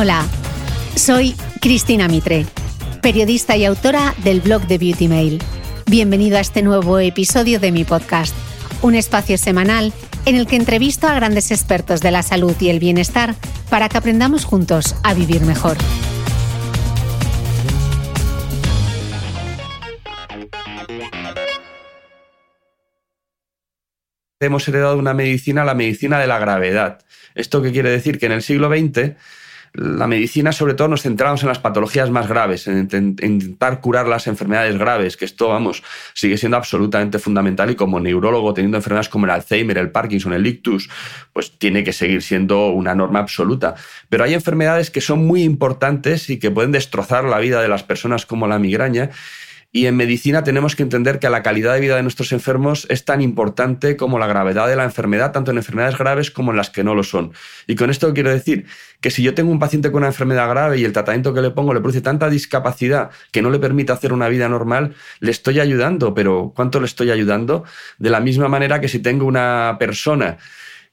Hola, soy Cristina Mitre, periodista y autora del blog de Beauty Mail. Bienvenido a este nuevo episodio de mi podcast, un espacio semanal en el que entrevisto a grandes expertos de la salud y el bienestar para que aprendamos juntos a vivir mejor. Hemos heredado una medicina, la medicina de la gravedad. ¿Esto qué quiere decir? Que en el siglo XX la medicina sobre todo nos centramos en las patologías más graves, en, intentar curar las enfermedades graves, que esto, vamos, sigue siendo absolutamente fundamental y como neurólogo teniendo enfermedades como el Alzheimer, el Parkinson, el ictus, pues tiene que seguir siendo una norma absoluta. Pero hay enfermedades que son muy importantes y que pueden destrozar la vida de las personas como la migraña y en medicina tenemos que entender que la calidad de vida de nuestros enfermos es tan importante como la gravedad de la enfermedad, tanto en enfermedades graves como en las que no lo son. Y con esto quiero decir que si yo tengo un paciente con una enfermedad grave y el tratamiento que le pongo le produce tanta discapacidad que no le permite hacer una vida normal, le estoy ayudando, pero ¿cuánto le estoy ayudando? De la misma manera que si tengo una persona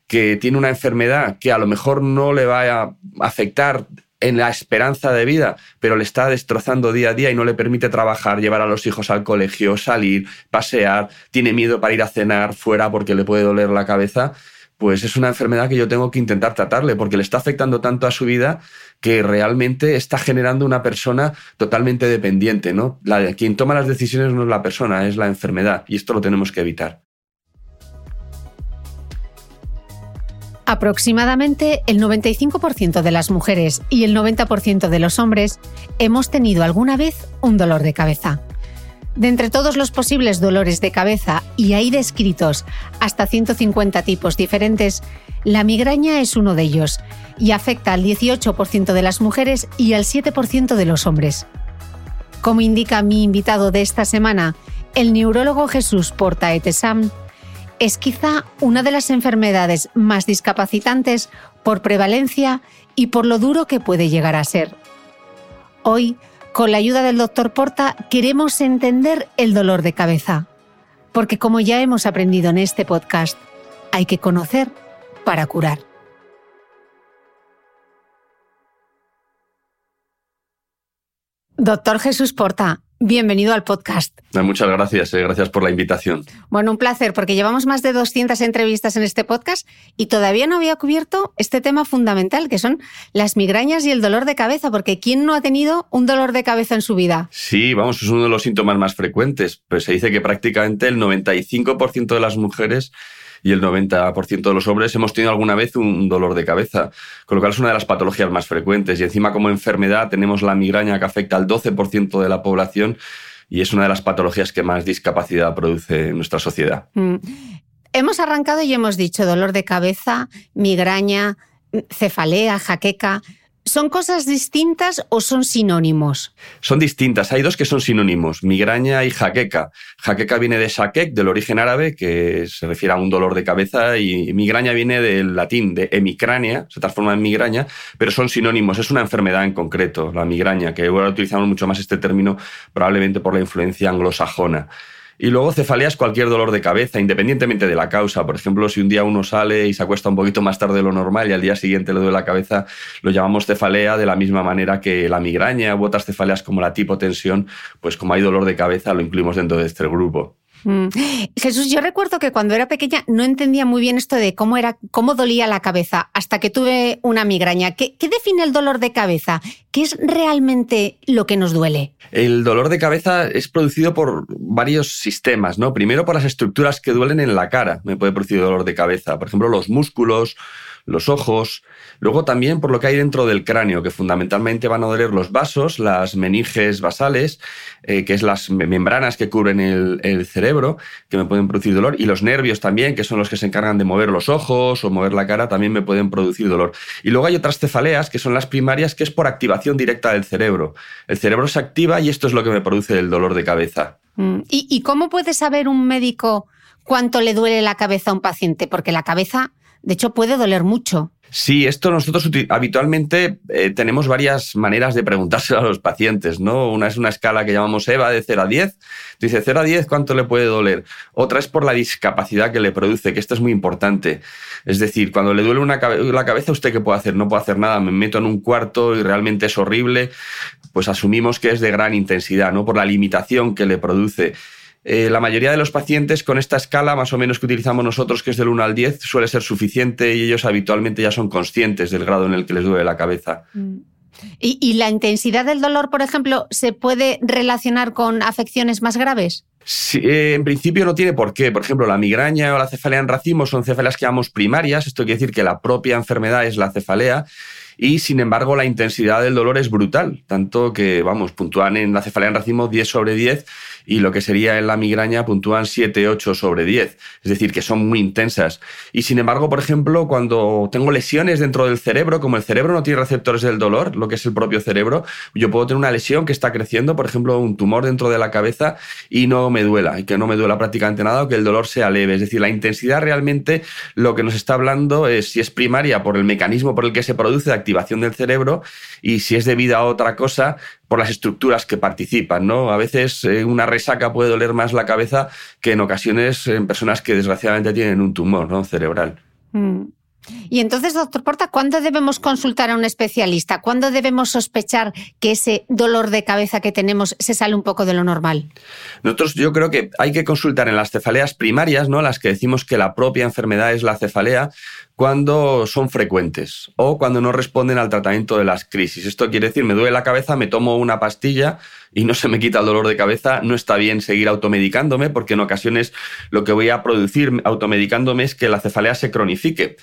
que tiene una enfermedad que a lo mejor no le va a afectar en la esperanza de vida, pero le está destrozando día a día y no le permite trabajar, llevar a los hijos al colegio, salir, pasear, tiene miedo para ir a cenar fuera porque le puede doler la cabeza, pues es una enfermedad que yo tengo que intentar tratarle porque le está afectando tanto a su vida que realmente está generando una persona totalmente dependiente, ¿no? La, quien toma las decisiones no es la persona, es la enfermedad y esto lo tenemos que evitar. Aproximadamente el 95% de las mujeres y el 90% de los hombres hemos tenido alguna vez un dolor de cabeza. De entre todos los posibles dolores de cabeza, y hay descritos hasta 150 tipos diferentes, la migraña es uno de ellos y afecta al 18% de las mujeres y al 7% de los hombres. Como indica mi invitado de esta semana, el neurólogo Jesús Porta Etesam, es quizá una de las enfermedades más discapacitantes por prevalencia y por lo duro que puede llegar a ser. Hoy, con la ayuda del doctor Porta, queremos entender el dolor de cabeza, porque como ya hemos aprendido en este podcast, hay que conocer para curar. Doctor Jesús Porta, Bienvenido al podcast. Muchas gracias, eh, gracias por la invitación. Bueno, un placer, porque llevamos más de 200 entrevistas en este podcast y todavía no había cubierto este tema fundamental, que son las migrañas y el dolor de cabeza, porque ¿quién no ha tenido un dolor de cabeza en su vida? Sí, vamos, es uno de los síntomas más frecuentes, pues se dice que prácticamente el 95% de las mujeres y el 90% de los hombres hemos tenido alguna vez un dolor de cabeza, con lo cual es una de las patologías más frecuentes. Y encima como enfermedad tenemos la migraña que afecta al 12% de la población y es una de las patologías que más discapacidad produce en nuestra sociedad. Mm. Hemos arrancado y hemos dicho dolor de cabeza, migraña, cefalea, jaqueca. ¿Son cosas distintas o son sinónimos? Son distintas. Hay dos que son sinónimos, migraña y jaqueca. Jaqueca viene de shakek, del origen árabe, que se refiere a un dolor de cabeza, y migraña viene del latín, de hemicrania, se transforma en migraña, pero son sinónimos. Es una enfermedad en concreto, la migraña, que ahora utilizamos mucho más este término probablemente por la influencia anglosajona. Y luego cefalea es cualquier dolor de cabeza, independientemente de la causa. Por ejemplo, si un día uno sale y se acuesta un poquito más tarde de lo normal y al día siguiente le duele la cabeza, lo llamamos cefalea de la misma manera que la migraña u otras cefaleas como la tipotensión, pues como hay dolor de cabeza lo incluimos dentro de este grupo. Mm. Jesús, yo recuerdo que cuando era pequeña no entendía muy bien esto de cómo era, cómo dolía la cabeza hasta que tuve una migraña. ¿Qué, ¿Qué, define el dolor de cabeza? ¿Qué es realmente lo que nos duele? El dolor de cabeza es producido por varios sistemas, ¿no? Primero por las estructuras que duelen en la cara. Me puede producir dolor de cabeza. Por ejemplo, los músculos, los ojos, luego también por lo que hay dentro del cráneo, que fundamentalmente van a doler los vasos, las meninges basales, eh, que es las membranas que cubren el, cerebro, que me pueden producir dolor, y los nervios también, que son los que se encargan de mover los ojos o mover la cara, también me pueden producir dolor. Y luego hay otras cefaleas, que son las primarias, que es por activación directa del cerebro. El cerebro se activa y esto es lo que me produce el dolor de cabeza. Mm. ¿Y cómo puede saber un médico cuánto le duele la cabeza a un paciente? Porque la cabeza de hecho, puede doler mucho. Sí, esto nosotros habitualmente eh, tenemos varias maneras de preguntárselo a los pacientes, ¿no? Una es una escala que llamamos EVA de 0 a 10. Dice 0 a 10, ¿cuánto le puede doler? Otra es por la discapacidad que le produce, que esto es muy importante. Es decir, cuando le duele una la cabeza, ¿usted qué puede hacer? No puedo hacer nada, me meto en un cuarto y realmente es horrible. Pues asumimos que es de gran intensidad, ¿no? Por la limitación que le produce. Eh, la mayoría de los pacientes con esta escala, más o menos que utilizamos nosotros, que es del 1 al 10, suele ser suficiente y ellos habitualmente ya son conscientes del grado en el que les duele la cabeza. Mm. ¿Y, la intensidad del dolor, por ejemplo, se puede relacionar con afecciones más graves? Eh, en principio no tiene por qué. Por ejemplo, la migraña o la cefalea en racimo son cefaleas que llamamos primarias. Esto quiere decir que la propia enfermedad es la cefalea y sin embargo la intensidad del dolor es brutal, tanto que, vamos, puntúan en la cefalea en racimo 10 sobre 10 y lo que sería en la migraña puntúan 7, 8 sobre 10. Es decir, que son muy intensas. Y sin embargo, por ejemplo, cuando tengo lesiones dentro del cerebro, como el cerebro no tiene receptores del dolor, lo que es el propio cerebro, yo puedo tener una lesión que está creciendo, por ejemplo, un tumor dentro de la cabeza y no me duela, y que no me duela prácticamente nada o que el dolor sea leve. Es decir, la intensidad realmente lo que nos está hablando es si es primaria por el mecanismo por el que se produce la activación del cerebro y si es debida a otra cosa, por las estructuras que participan, ¿no? A veces eh, una resaca puede doler más la cabeza que en ocasiones en personas que desgraciadamente tienen un tumor ¿no? cerebral. Mm. Y entonces, doctor Porta, ¿cuándo debemos consultar a un especialista? ¿Cuándo debemos sospechar que ese dolor de cabeza que tenemos se sale un poco de lo normal? Nosotros yo creo que hay que consultar en las cefaleas primarias, ¿no? Las que decimos que la propia enfermedad es la cefalea, cuando son frecuentes o cuando no responden al tratamiento de las crisis. Esto quiere decir, me duele la cabeza, me tomo una pastilla y no se me quita el dolor de cabeza, no está bien seguir automedicándome porque en ocasiones lo que voy a producir automedicándome es que la cefalea se cronifique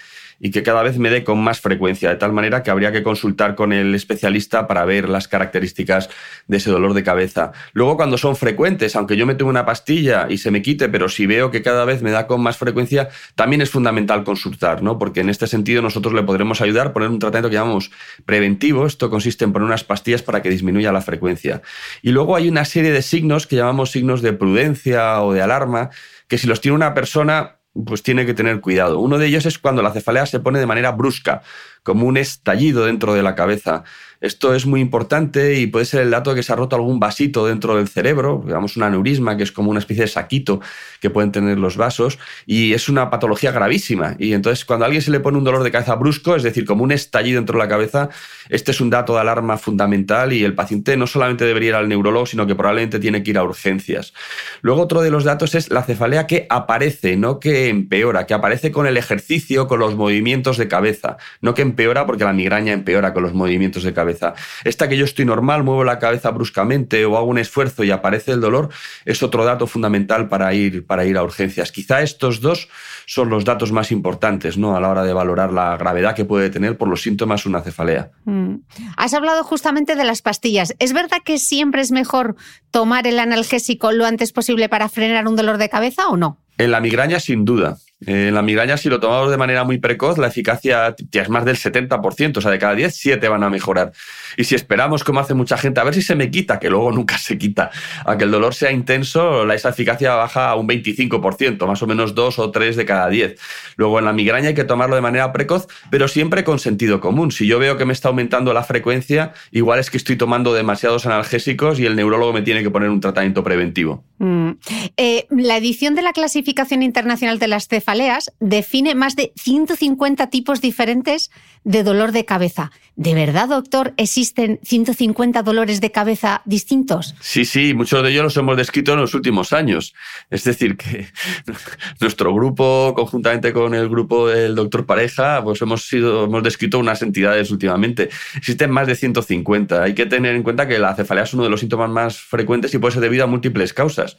y que cada vez me dé con más frecuencia, de tal manera que habría que consultar con el especialista para ver las características de ese dolor de cabeza. Luego, cuando son frecuentes, aunque yo me tome una pastilla y se me quite, pero si veo que cada vez me da con más frecuencia, también es fundamental consultar, ¿no? Porque en este sentido nosotros le podremos ayudar a poner un tratamiento que llamamos preventivo. Esto consiste en poner unas pastillas para que disminuya la frecuencia. Y luego hay una serie de signos que llamamos signos de prudencia o de alarma, que si los tiene una persona pues tiene que tener cuidado. Uno de ellos es cuando la cefalea se pone de manera brusca, como un estallido dentro de la cabeza. Esto es muy importante y puede ser el dato de que se ha roto algún vasito dentro del cerebro, digamos un aneurisma, que es como una especie de saquito que pueden tener los vasos, y es una patología gravísima. Y entonces, cuando a alguien se le pone un dolor de cabeza brusco, es decir, como un estallido dentro de la cabeza, este es un dato de alarma fundamental y el paciente no solamente debería ir al neurólogo, sino que probablemente tiene que ir a urgencias. Luego, otro de los datos es la cefalea que aparece, no que empeora, que aparece con el ejercicio, con los movimientos de cabeza, no que empeora porque la migraña empeora con los movimientos de cabeza. Esta que yo estoy normal, muevo la cabeza bruscamente o hago un esfuerzo y aparece el dolor, es otro dato fundamental para ir, para ir a urgencias. Quizá estos dos son los datos más importantes ¿no? a la hora de valorar la gravedad que puede tener por los síntomas una cefalea. Mm. Has hablado justamente de las pastillas. ¿Es verdad que siempre es mejor tomar el analgésico lo antes posible para frenar un dolor de cabeza o no? En la migraña, sin duda. En la migraña, si lo tomamos de manera muy precoz, la eficacia es más del 70%, o sea, de cada 10, 7 van a mejorar. Y si esperamos, como hace mucha gente, a ver si se me quita, que luego nunca se quita, a que el dolor sea intenso, esa eficacia baja a un 25%, más o menos 2 o 3 de cada 10. Luego, en la migraña hay que tomarlo de manera precoz, pero siempre con sentido común. Si yo veo que me está aumentando la frecuencia, igual es que estoy tomando demasiados analgésicos y el neurólogo me tiene que poner un tratamiento preventivo. Mm. Eh, la edición de la clasificación internacional de las cefaleas define más de 150 tipos diferentes de dolor de cabeza. ¿De verdad, doctor, existen 150 dolores de cabeza distintos? Sí, sí, muchos de ellos los hemos descrito en los últimos años. Es decir, que nuestro grupo, conjuntamente con el grupo del doctor Pareja, pues hemos, sido, hemos descrito unas entidades últimamente. Existen más de 150. Hay que tener en cuenta que la cefalea es uno de los síntomas más frecuentes y puede ser debido a múltiples causas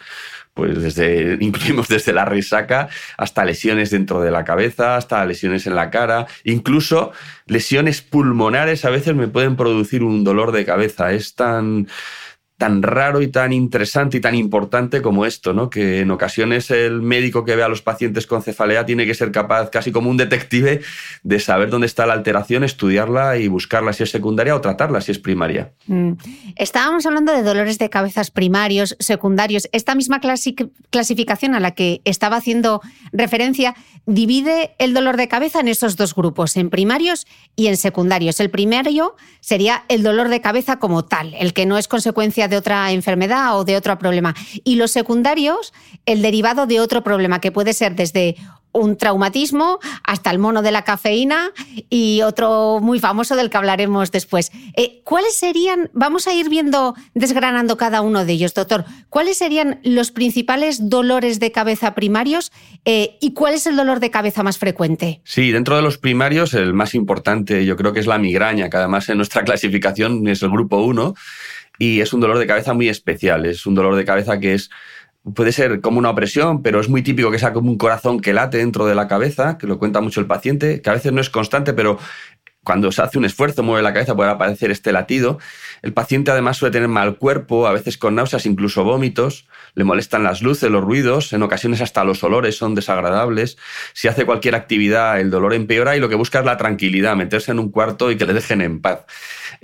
pues desde, incluimos desde la resaca hasta lesiones dentro de la cabeza, hasta lesiones en la cara, incluso lesiones pulmonares a veces me pueden producir un dolor de cabeza. Es tan tan raro y tan interesante y tan importante como esto, ¿no? Que en ocasiones el médico que ve a los pacientes con cefalea tiene que ser capaz, casi como un detective, de saber dónde está la alteración, estudiarla y buscarla si es secundaria o tratarla si es primaria. Mm. Estábamos hablando de dolores de cabezas primarios, secundarios. Esta misma clasificación a la que estaba haciendo referencia divide el dolor de cabeza en esos dos grupos, en primarios y en secundarios. El primario sería el dolor de cabeza como tal, el que no es consecuencia de de otra enfermedad o de otro problema. Y los secundarios, el derivado de otro problema, que puede ser desde un traumatismo hasta el mono de la cafeína y otro muy famoso del que hablaremos después. Eh, ¿Cuáles serían, vamos a ir viendo, desgranando cada uno de ellos, doctor, cuáles serían los principales dolores de cabeza primarios eh, y cuál es el dolor de cabeza más frecuente? Sí, dentro de los primarios, el más importante yo creo que es la migraña, que además en nuestra clasificación es el grupo 1 y es un dolor de cabeza muy especial. Es un dolor de cabeza que es puede ser como una opresión, pero es muy típico que sea como un corazón que late dentro de la cabeza, que lo cuenta mucho el paciente, que a veces no es constante, pero cuando se hace un esfuerzo, mueve la cabeza, puede aparecer este latido. El paciente además suele tener mal cuerpo, a veces con náuseas, incluso vómitos, le molestan las luces, los ruidos, en ocasiones hasta los olores son desagradables. Si hace cualquier actividad, el dolor empeora y lo que busca es la tranquilidad, meterse en un cuarto y que le dejen en paz.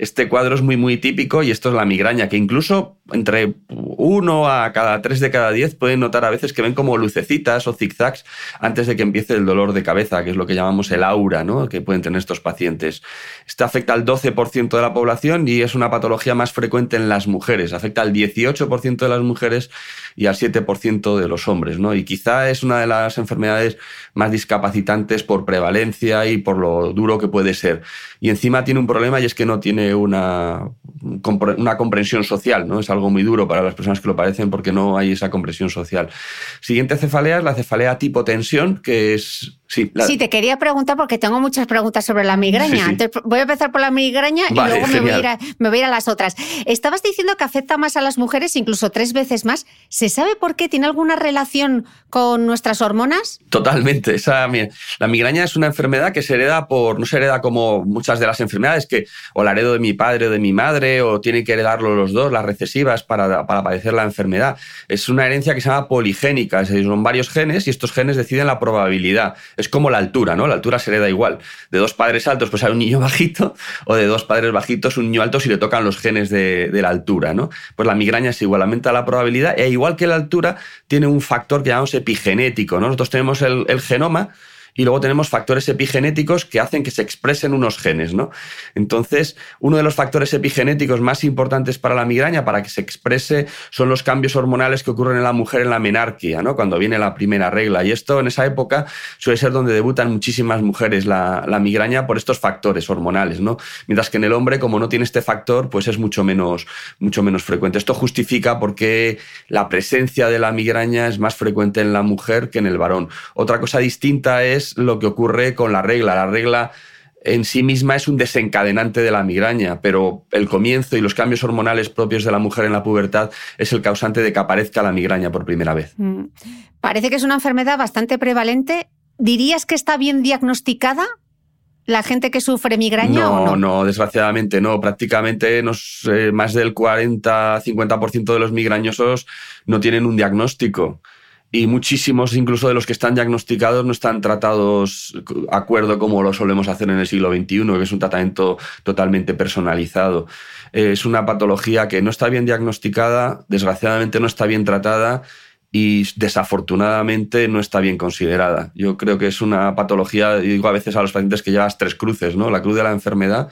Este cuadro es muy, muy típico y esto es la migraña, que incluso entre uno a cada tres de cada diez pueden notar a veces que ven como lucecitas o zigzags antes de que empiece el dolor de cabeza, que es lo que llamamos el aura, ¿no? que pueden tener estos pacientes. Este afecta al 12% de la población y es una patología más frecuente en las mujeres. Afecta al 18% de las mujeres y al 7% de los hombres. ¿no? Y quizá es una de las enfermedades más discapacitantes por prevalencia y por lo duro que puede ser. Y encima tiene un problema y es que no tiene una, una comprensión social, ¿no? Es algo muy duro para las personas que lo padecen porque no hay esa comprensión social. Siguiente cefalea es la cefalea tipo tensión, que es Sí, te quería preguntar porque tengo muchas preguntas sobre la migraña. voy a empezar por la migraña y luego me voy, a ir a, las otras. Estabas diciendo que afecta más a las mujeres, incluso tres veces más. ¿Se sabe por qué? ¿Tiene alguna relación con nuestras hormonas? Totalmente. Esa, la migraña es una enfermedad que se hereda por, no se hereda como muchas de las enfermedades, que o la heredo de mi padre o de mi madre, o tienen que heredarlo los dos, las recesivas, para, para padecer la enfermedad. Es una herencia que se llama poligénica, es decir, son varios genes y estos genes deciden la probabilidad es como la altura, ¿no? La altura se hereda igual. De dos padres altos, pues hay un niño bajito, o de dos padres bajitos, un niño alto si le tocan los genes de, la altura, ¿no? Pues la migraña es igual, aumenta la probabilidad, e igual que la altura, tiene un factor que llamamos epigenético, ¿no? Nosotros tenemos el genoma y luego tenemos factores epigenéticos que hacen que se expresen unos genes, ¿no? Entonces, uno de los factores epigenéticos más importantes para la migraña, para que se exprese, son los cambios hormonales que ocurren en la mujer en la menarquia, ¿no? Cuando viene la primera regla. Y esto en esa época suele ser donde debutan muchísimas mujeres la, migraña por estos factores hormonales, ¿no? Mientras que en el hombre, como no tiene este factor, pues es mucho menos, mucho menos frecuente. Esto justifica por qué la presencia de la migraña es más frecuente en la mujer que en el varón. Otra cosa distinta es lo que ocurre con la regla. La regla en sí misma es un desencadenante de la migraña, pero el comienzo y los cambios hormonales propios de la mujer en la pubertad es el causante de que aparezca la migraña por primera vez. Mm. Parece que es una enfermedad bastante prevalente. ¿Dirías que está bien diagnosticada? ¿La gente que sufre migraña no, o no? No, desgraciadamente no. Prácticamente más del 40-50% de los migrañosos no tienen un diagnóstico. Y muchísimos incluso de los que están diagnosticados no están tratados acuerdo como lo solemos hacer en el siglo XXI, que es un tratamiento totalmente personalizado. Es una patología que no está bien diagnosticada, desgraciadamente no está bien tratada y desafortunadamente no está bien considerada. Yo creo que es una patología, digo a veces a los pacientes que llevas tres cruces, ¿no? La cruz de la enfermedad,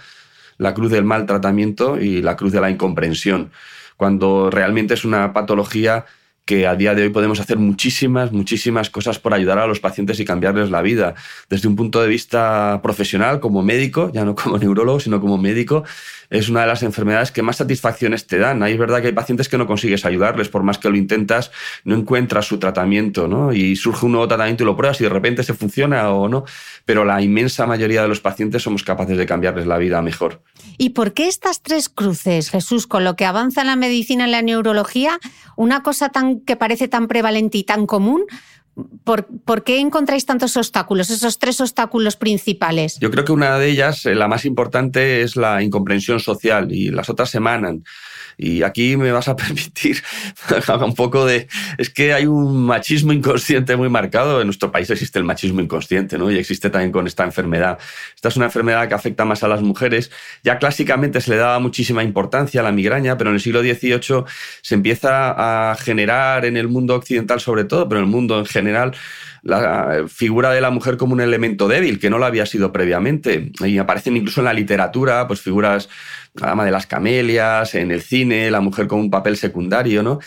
la cruz del mal tratamiento y la cruz de la incomprensión, cuando realmente es una patología que a día de hoy podemos hacer muchísimas, muchísimas cosas por ayudar a los pacientes y cambiarles la vida. Desde un punto de vista profesional, como médico, ya no como neurólogo, sino como médico, es una de las enfermedades que más satisfacciones te dan. Ahí es verdad que hay pacientes que no consigues ayudarles, por más que lo intentas, no encuentras su tratamiento, ¿no? Y surge un nuevo tratamiento y lo pruebas y de repente se funciona o no. Pero la inmensa mayoría de los pacientes somos capaces de cambiarles la vida mejor. ¿Y por qué estas tres cruces, Jesús, con lo que avanza la medicina y la neurología, una cosa tan que parece tan prevalente y tan común, ¿Por, ¿Por, qué encontráis tantos obstáculos, esos tres obstáculos principales? Yo creo que una de ellas, eh, la más importante, es la incomprensión social y las otras emanan. Y aquí me vas a permitir un poco de... Es que hay un machismo inconsciente muy marcado. En nuestro país existe el machismo inconsciente, ¿no? Y existe también con esta enfermedad. Esta es una enfermedad que afecta más a las mujeres. Ya clásicamente se le daba muchísima importancia a la migraña, pero en el siglo XVIII se empieza a generar en el mundo occidental sobre todo, pero en el mundo en general, la figura de la mujer como un elemento débil, que no lo había sido previamente. Y aparecen incluso en la literatura, pues figuras, la dama de las camelias, en el cine, la mujer como un papel secundario, ¿no?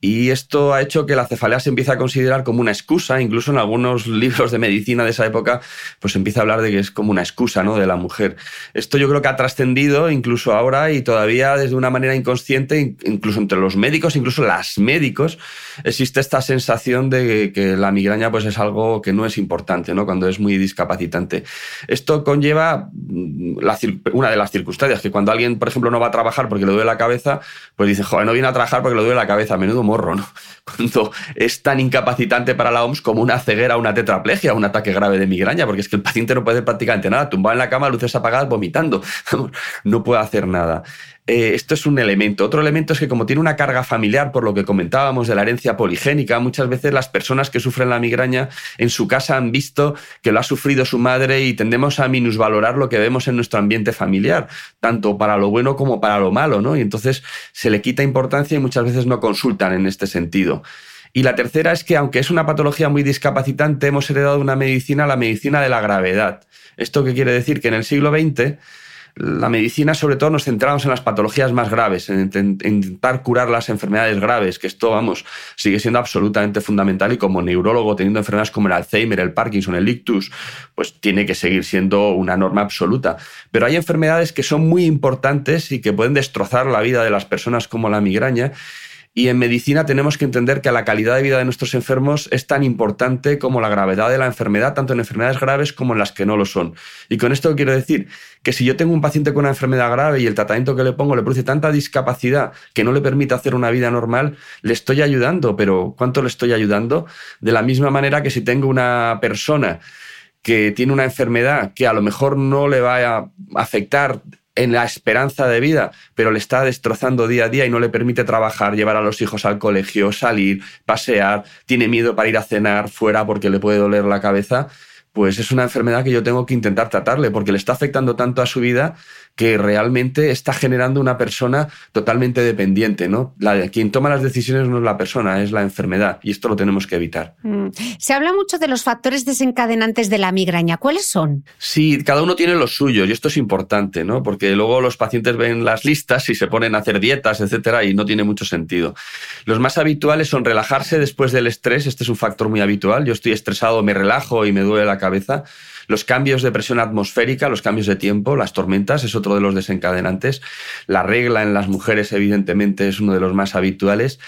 Y esto ha hecho que la cefalea se empiece a considerar como una excusa, incluso en algunos libros de medicina de esa época, pues empieza a hablar de que es como una excusa ¿no? de la mujer. Esto yo creo que ha trascendido incluso ahora y todavía desde una manera inconsciente, incluso entre los médicos, incluso las médicos, existe esta sensación de que la migraña pues es algo que no es importante, ¿no? cuando es muy discapacitante. Esto conlleva mm, una de las circunstancias, que cuando alguien, por ejemplo, no va a trabajar porque le duele la cabeza, pues dice, joder, no viene a trabajar porque le duele la cabeza, a menudo morro, ¿no? Cuando es tan incapacitante para la OMS como una ceguera, una tetraplegia, un ataque grave de migraña, porque es que el paciente no puede hacer prácticamente nada, tumbado en la cama, luces apagadas, vomitando, no puede hacer nada. Eh, esto es un elemento. Otro elemento es que como tiene una carga familiar, por lo que comentábamos de la herencia poligénica, muchas veces las personas que sufren la migraña en su casa han visto que lo ha sufrido su madre y tendemos a minusvalorar lo que vemos en nuestro ambiente familiar, tanto para lo bueno como para lo malo, ¿no? Y entonces se le quita importancia y muchas veces no consultan en este sentido. Y la tercera es que, aunque es una patología muy discapacitante, hemos heredado una medicina, la medicina de la gravedad. ¿Esto qué quiere decir? Que en el siglo XX la medicina sobre todo nos centramos en las patologías más graves, en, intentar curar las enfermedades graves, que esto, vamos, sigue siendo absolutamente fundamental y como neurólogo teniendo enfermedades como el Alzheimer, el Parkinson, el ictus, pues tiene que seguir siendo una norma absoluta. Pero hay enfermedades que son muy importantes y que pueden destrozar la vida de las personas como la migraña y en medicina tenemos que entender que la calidad de vida de nuestros enfermos es tan importante como la gravedad de la enfermedad, tanto en enfermedades graves como en las que no lo son. Y con esto quiero decir que si yo tengo un paciente con una enfermedad grave y el tratamiento que le pongo le produce tanta discapacidad que no le permite hacer una vida normal, le estoy ayudando, pero ¿cuánto le estoy ayudando? De la misma manera que si tengo una persona que tiene una enfermedad que a lo mejor no le va a afectar en la esperanza de vida, pero le está destrozando día a día y no le permite trabajar, llevar a los hijos al colegio, salir, pasear, tiene miedo para ir a cenar fuera porque le puede doler la cabeza, pues es una enfermedad que yo tengo que intentar tratarle porque le está afectando tanto a su vida que realmente está generando una persona totalmente dependiente, ¿no? La, quien toma las decisiones no es la persona, es la enfermedad y esto lo tenemos que evitar. Mm. Se habla mucho de los factores desencadenantes de la migraña. ¿Cuáles son? Sí, cada uno tiene los suyos y esto es importante, ¿no? Porque luego los pacientes ven las listas y se ponen a hacer dietas, etcétera, y no tiene mucho sentido. Los más habituales son relajarse después del estrés, este es un factor muy habitual. Yo estoy estresado, me relajo y me duele la cabeza. Los cambios de presión atmosférica, los cambios de tiempo, las tormentas es otro de los desencadenantes. La regla en las mujeres, evidentemente, es uno de los más habituales.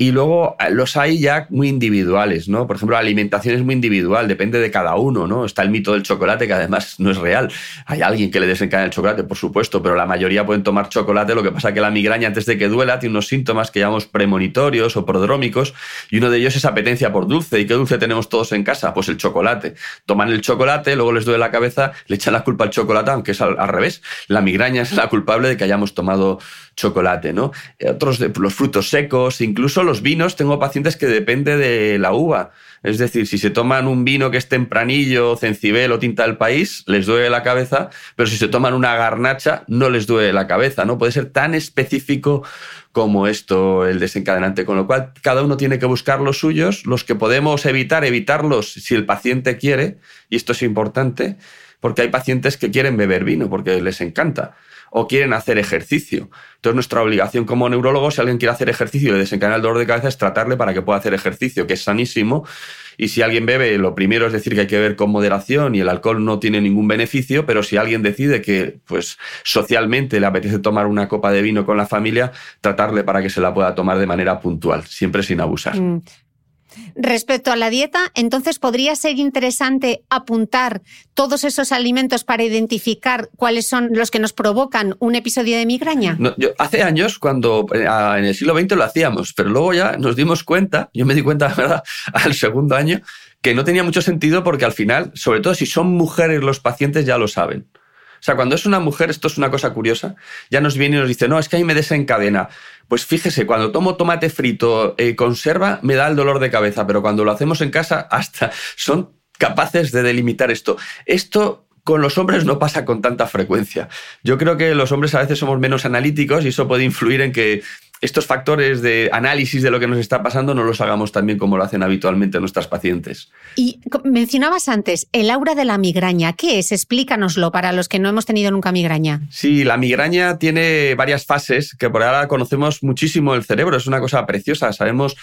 Y luego eh, los hay ya muy individuales, ¿no? Por ejemplo, la alimentación es muy individual, depende de cada uno, ¿no? Está el mito del chocolate, que además no es real. Hay alguien que le desencadena el chocolate, por supuesto, pero la mayoría pueden tomar chocolate. Lo que pasa es que la migraña, antes de que duela, tiene unos síntomas que llamamos premonitorios o prodrómicos, y uno de ellos es apetencia por dulce. ¿Y qué dulce tenemos todos en casa? Pues el chocolate. Toman el chocolate, luego les duele la cabeza, le echan la culpa al chocolate, aunque es al revés. La migraña es la culpable de que hayamos tomado chocolate, ¿no? Otros de los frutos secos, incluso los vinos, tengo pacientes que depende de la uva. Es decir, si se toman un vino que es tempranillo, cencibel o tinta del país, les duele la cabeza, pero si se toman una garnacha, no les duele la cabeza, ¿no? Puede ser tan específico como esto el desencadenante, con lo cual cada uno tiene que buscar los suyos, los que podemos evitar, evitarlos si el paciente quiere, y esto es importante, porque hay pacientes que quieren beber vino porque les encanta o quieren hacer ejercicio. Entonces, nuestra obligación como neurólogos, si alguien quiere hacer ejercicio y le desencadena el dolor de cabeza, es tratarle para que pueda hacer ejercicio, que es sanísimo. Y si alguien bebe, lo primero es decir que hay que beber con moderación y el alcohol no tiene ningún beneficio, pero si alguien decide que, pues, socialmente le apetece tomar una copa de vino con la familia, tratarle para que se la pueda tomar de manera puntual, siempre sin abusar. Mm. Respecto a la dieta, entonces podría ser interesante apuntar todos esos alimentos para identificar cuáles son los que nos provocan un episodio de migraña. hace años, cuando eh, en el siglo XX lo hacíamos, pero luego ya nos dimos cuenta, yo me di cuenta, ¿verdad?, al segundo año, que no tenía mucho sentido porque al final, sobre todo si son mujeres los pacientes, ya lo saben. O sea, cuando es una mujer, esto es una cosa curiosa, ya nos viene y nos dice, no, es que ahí me desencadena. Pues fíjese, cuando tomo tomate frito eh, conserva, me da el dolor de cabeza, pero cuando lo hacemos en casa, hasta son capaces de delimitar esto. Esto con los hombres no pasa con tanta frecuencia. Yo creo que los hombres a veces somos menos analíticos y eso puede influir en que estos factores de análisis de lo que nos está pasando no los hagamos tan bien como lo hacen habitualmente nuestras pacientes. Y mencionabas antes el aura de la migraña. ¿Qué es? Explícanoslo para los que no hemos tenido nunca migraña. Sí, la migraña tiene varias fases que por ahora conocemos muchísimo el cerebro. Es una cosa preciosa. Sabemos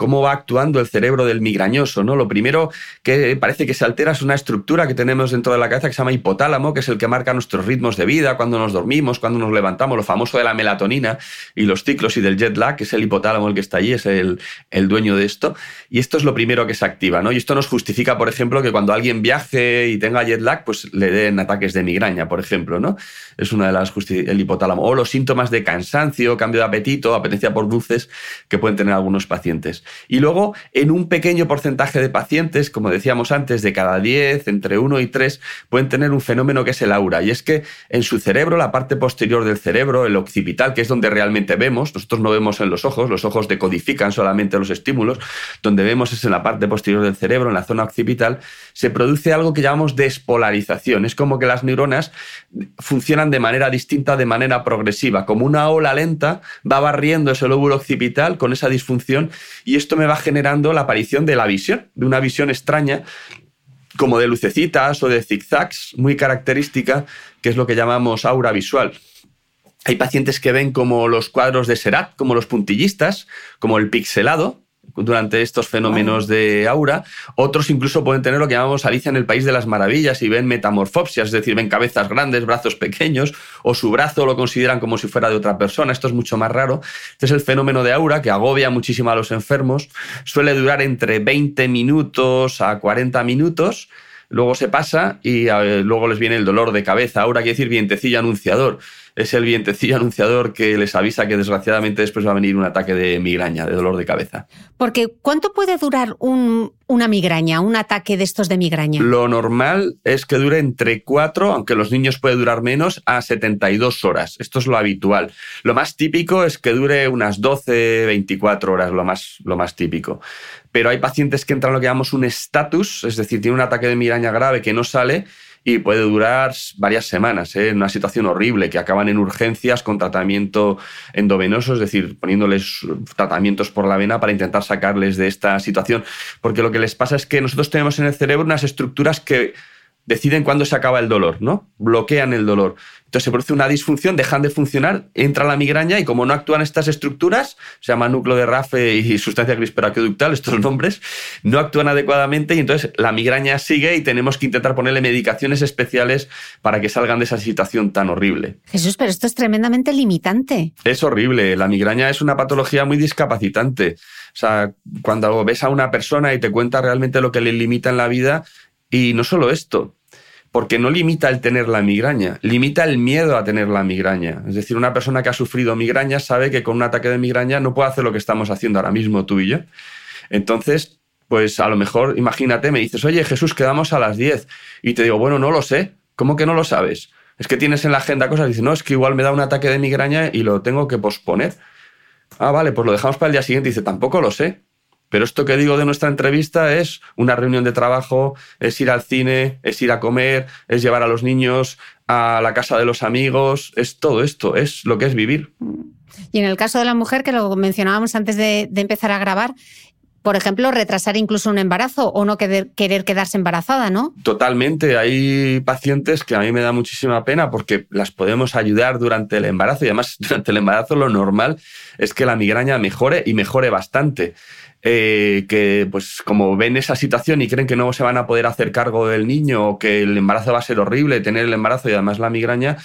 cómo va actuando el cerebro del migrañoso. ¿no? Lo primero que parece que se altera es una estructura que tenemos dentro de la cabeza que se llama hipotálamo, que es el que marca nuestros ritmos de vida, cuando nos dormimos, cuando nos levantamos, lo famoso de la melatonina y los ciclos y del jet lag, que es el hipotálamo el que está allí, es el, dueño de esto. Y esto es lo primero que se activa. ¿no? Y esto nos justifica, por ejemplo, que cuando alguien viaje y tenga jet lag, pues le den ataques de migraña, por ejemplo. ¿no? Es una de las el hipotálamo. O los síntomas de cansancio, cambio de apetito, apetencia por dulces que pueden tener algunos pacientes. Y luego, en un pequeño porcentaje de pacientes, como decíamos antes, de cada 10, entre 1 y 3, pueden tener un fenómeno que es el aura. Y es que en su cerebro, la parte posterior del cerebro, el occipital, que es donde realmente vemos, nosotros no vemos en los ojos, los ojos decodifican solamente los estímulos, donde vemos es en la parte posterior del cerebro, en la zona occipital, se produce algo que llamamos despolarización. Es como que las neuronas funcionan de manera distinta, de manera progresiva, como una ola lenta va barriendo ese lóbulo occipital con esa disfunción y esto me va generando la aparición de la visión, de una visión extraña como de lucecitas o de zigzags, muy característica, que es lo que llamamos aura visual. Hay pacientes que ven como los cuadros de Serat, como los puntillistas, como el pixelado, durante estos fenómenos de aura. Otros incluso pueden tener lo que llamamos Alicia en el País de las Maravillas y ven metamorfopsias, es decir, ven cabezas grandes, brazos pequeños, o su brazo lo consideran como si fuera de otra persona. Esto es mucho más raro. Este es el fenómeno de aura que agobia muchísimo a los enfermos. Suele durar entre 20 minutos a 40 minutos luego se pasa y eh, luego les viene el dolor de cabeza. Aura quiere decir vientecillo anunciador es el vientecillo anunciador que les avisa que desgraciadamente después va a venir un ataque de migraña, de dolor de cabeza. Porque ¿cuánto puede durar una migraña, un ataque de estos de migraña? Lo normal es que dure entre 4, aunque los niños puede durar menos, a 72 horas. Esto es lo habitual. Lo más típico es que dure unas 12, 24 horas, lo más, lo más típico. Pero hay pacientes que entran en lo que llamamos un estatus, es decir, tiene un ataque de migraña grave que no sale y puede durar varias semanas, ¿eh? en una situación horrible, que acaban en urgencias con tratamiento endovenoso, es decir, poniéndoles tratamientos por la vena para intentar sacarles de esta situación. Porque lo que les pasa es que nosotros tenemos en el cerebro unas estructuras que deciden cuándo se acaba el dolor, ¿no? Bloquean el dolor. Entonces se produce una disfunción, dejan de funcionar, entra la migraña y como no actúan estas estructuras, se llama núcleo de Rafe y sustancia crisperaqueductal, estos nombres, no actúan adecuadamente y entonces la migraña sigue y tenemos que intentar ponerle medicaciones especiales para que salgan de esa situación tan horrible. Jesús, pero esto es tremendamente limitante. Es horrible, la migraña es una patología muy discapacitante. O sea, cuando ves a una persona y te cuenta realmente lo que le limita en la vida, y no solo esto, porque no limita el tener la migraña, limita el miedo a tener la migraña. Es decir, una persona que ha sufrido migraña sabe que con un ataque de migraña no puede hacer lo que estamos haciendo ahora mismo tú y yo. Entonces, pues a lo mejor, imagínate, me dices, oye Jesús, quedamos a las 10. Y te digo, bueno, no lo sé. ¿Cómo que no lo sabes? Es que tienes en la agenda cosas y dices, no, es que igual me da un ataque de migraña y lo tengo que posponer. Ah, vale, pues lo dejamos para el día siguiente. dice, tampoco lo sé. Pero esto que digo de nuestra entrevista es una reunión de trabajo, es ir al cine, es ir a comer, es llevar a los niños a la casa de los amigos, es todo esto, es lo que es vivir. Y en el caso de la mujer, que lo mencionábamos antes de, de empezar a grabar, por ejemplo, retrasar incluso un embarazo o no querer, querer, quedarse embarazada, ¿no? Totalmente. Hay pacientes que a mí me da muchísima pena porque las podemos ayudar durante el embarazo y además durante el embarazo lo normal es que la migraña mejore y mejore bastante. Eh, que pues como ven esa situación y creen que no se van a poder hacer cargo del niño o que el embarazo va a ser horrible, tener el embarazo y además la migraña,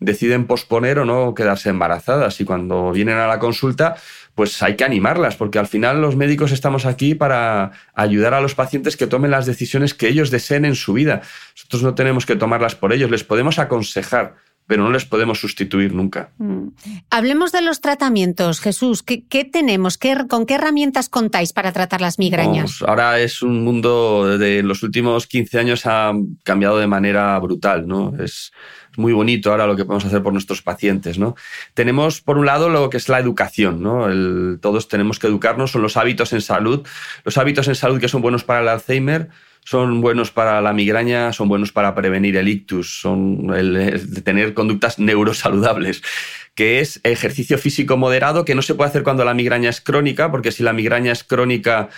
deciden posponer o no quedarse embarazadas. Y cuando vienen a la consulta, pues hay que animarlas, porque al final los médicos estamos aquí para ayudar a los pacientes que tomen las decisiones que ellos deseen en su vida. Nosotros no tenemos que tomarlas por ellos, les podemos aconsejar, pero no les podemos sustituir nunca. Mm. Hablemos de los tratamientos, Jesús. ¿Qué, tenemos? ¿Con qué herramientas contáis para tratar las migrañas? ahora es un mundo de los últimos 15 años ha cambiado de manera brutal, ¿no? Es, muy bonito ahora lo que podemos hacer por nuestros pacientes. ¿no? Tenemos, por un lado, lo que es la educación. ¿no? todos tenemos que educarnos, son los hábitos en salud. Los hábitos en salud que son buenos para el Alzheimer son buenos para la migraña, son buenos para prevenir el ictus, son tener conductas neurosaludables, que es ejercicio físico moderado que no se puede hacer cuando la migraña es crónica, porque si la migraña es crónica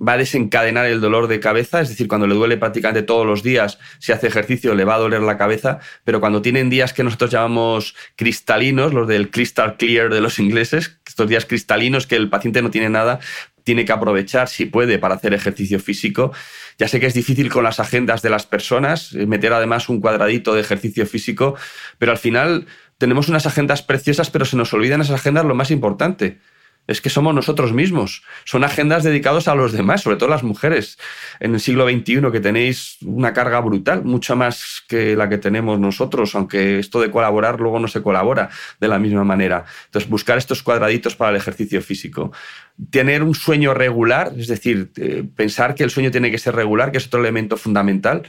va a desencadenar el dolor de cabeza, es decir, cuando le duele prácticamente todos los días, si hace ejercicio le va a doler la cabeza, pero cuando tienen días que nosotros llamamos cristalinos, los del crystal clear de los ingleses, estos días cristalinos que el paciente no tiene nada, tiene que aprovechar, si puede, para hacer ejercicio físico. Ya sé que es difícil con las agendas de las personas, eh, meter además un cuadradito de ejercicio físico, pero al final tenemos unas agendas preciosas, pero se nos olvidan esas agendas lo más importante, es que somos nosotros mismos. Son agendas dedicadas a los demás, sobre todo las mujeres en el siglo XXI, que tenéis una carga brutal, mucho más que la que tenemos nosotros, aunque esto de colaborar luego no se colabora de la misma manera. Entonces, buscar estos cuadraditos para el ejercicio físico. Tener un sueño regular, es decir, eh, pensar que el sueño tiene que ser regular, que es otro elemento fundamental,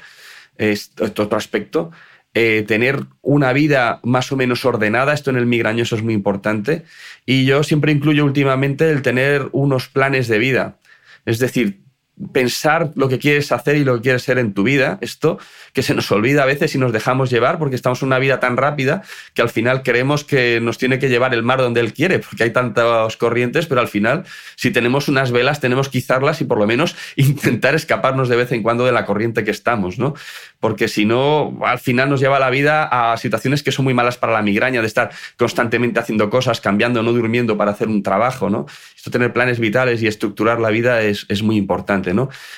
es otro aspecto. Eh, tener una vida más o menos ordenada, esto en el migrañoso es muy importante, y yo siempre incluyo últimamente el tener unos planes de vida, es decir, pensar lo que quieres hacer y lo que quieres ser en tu vida, esto que se nos olvida a veces y nos dejamos llevar porque estamos en una vida tan rápida que al final creemos que nos tiene que llevar el mar donde él quiere, porque hay tantas corrientes, pero al final si tenemos unas velas tenemos que izarlas y por lo menos intentar escaparnos de vez en cuando de la corriente que estamos, ¿no? Porque si no, al final nos lleva la vida a situaciones que son muy malas para la migraña, de estar constantemente haciendo cosas, cambiando, no durmiendo para hacer un trabajo, ¿no? Esto tener planes vitales y estructurar la vida es, es muy importante.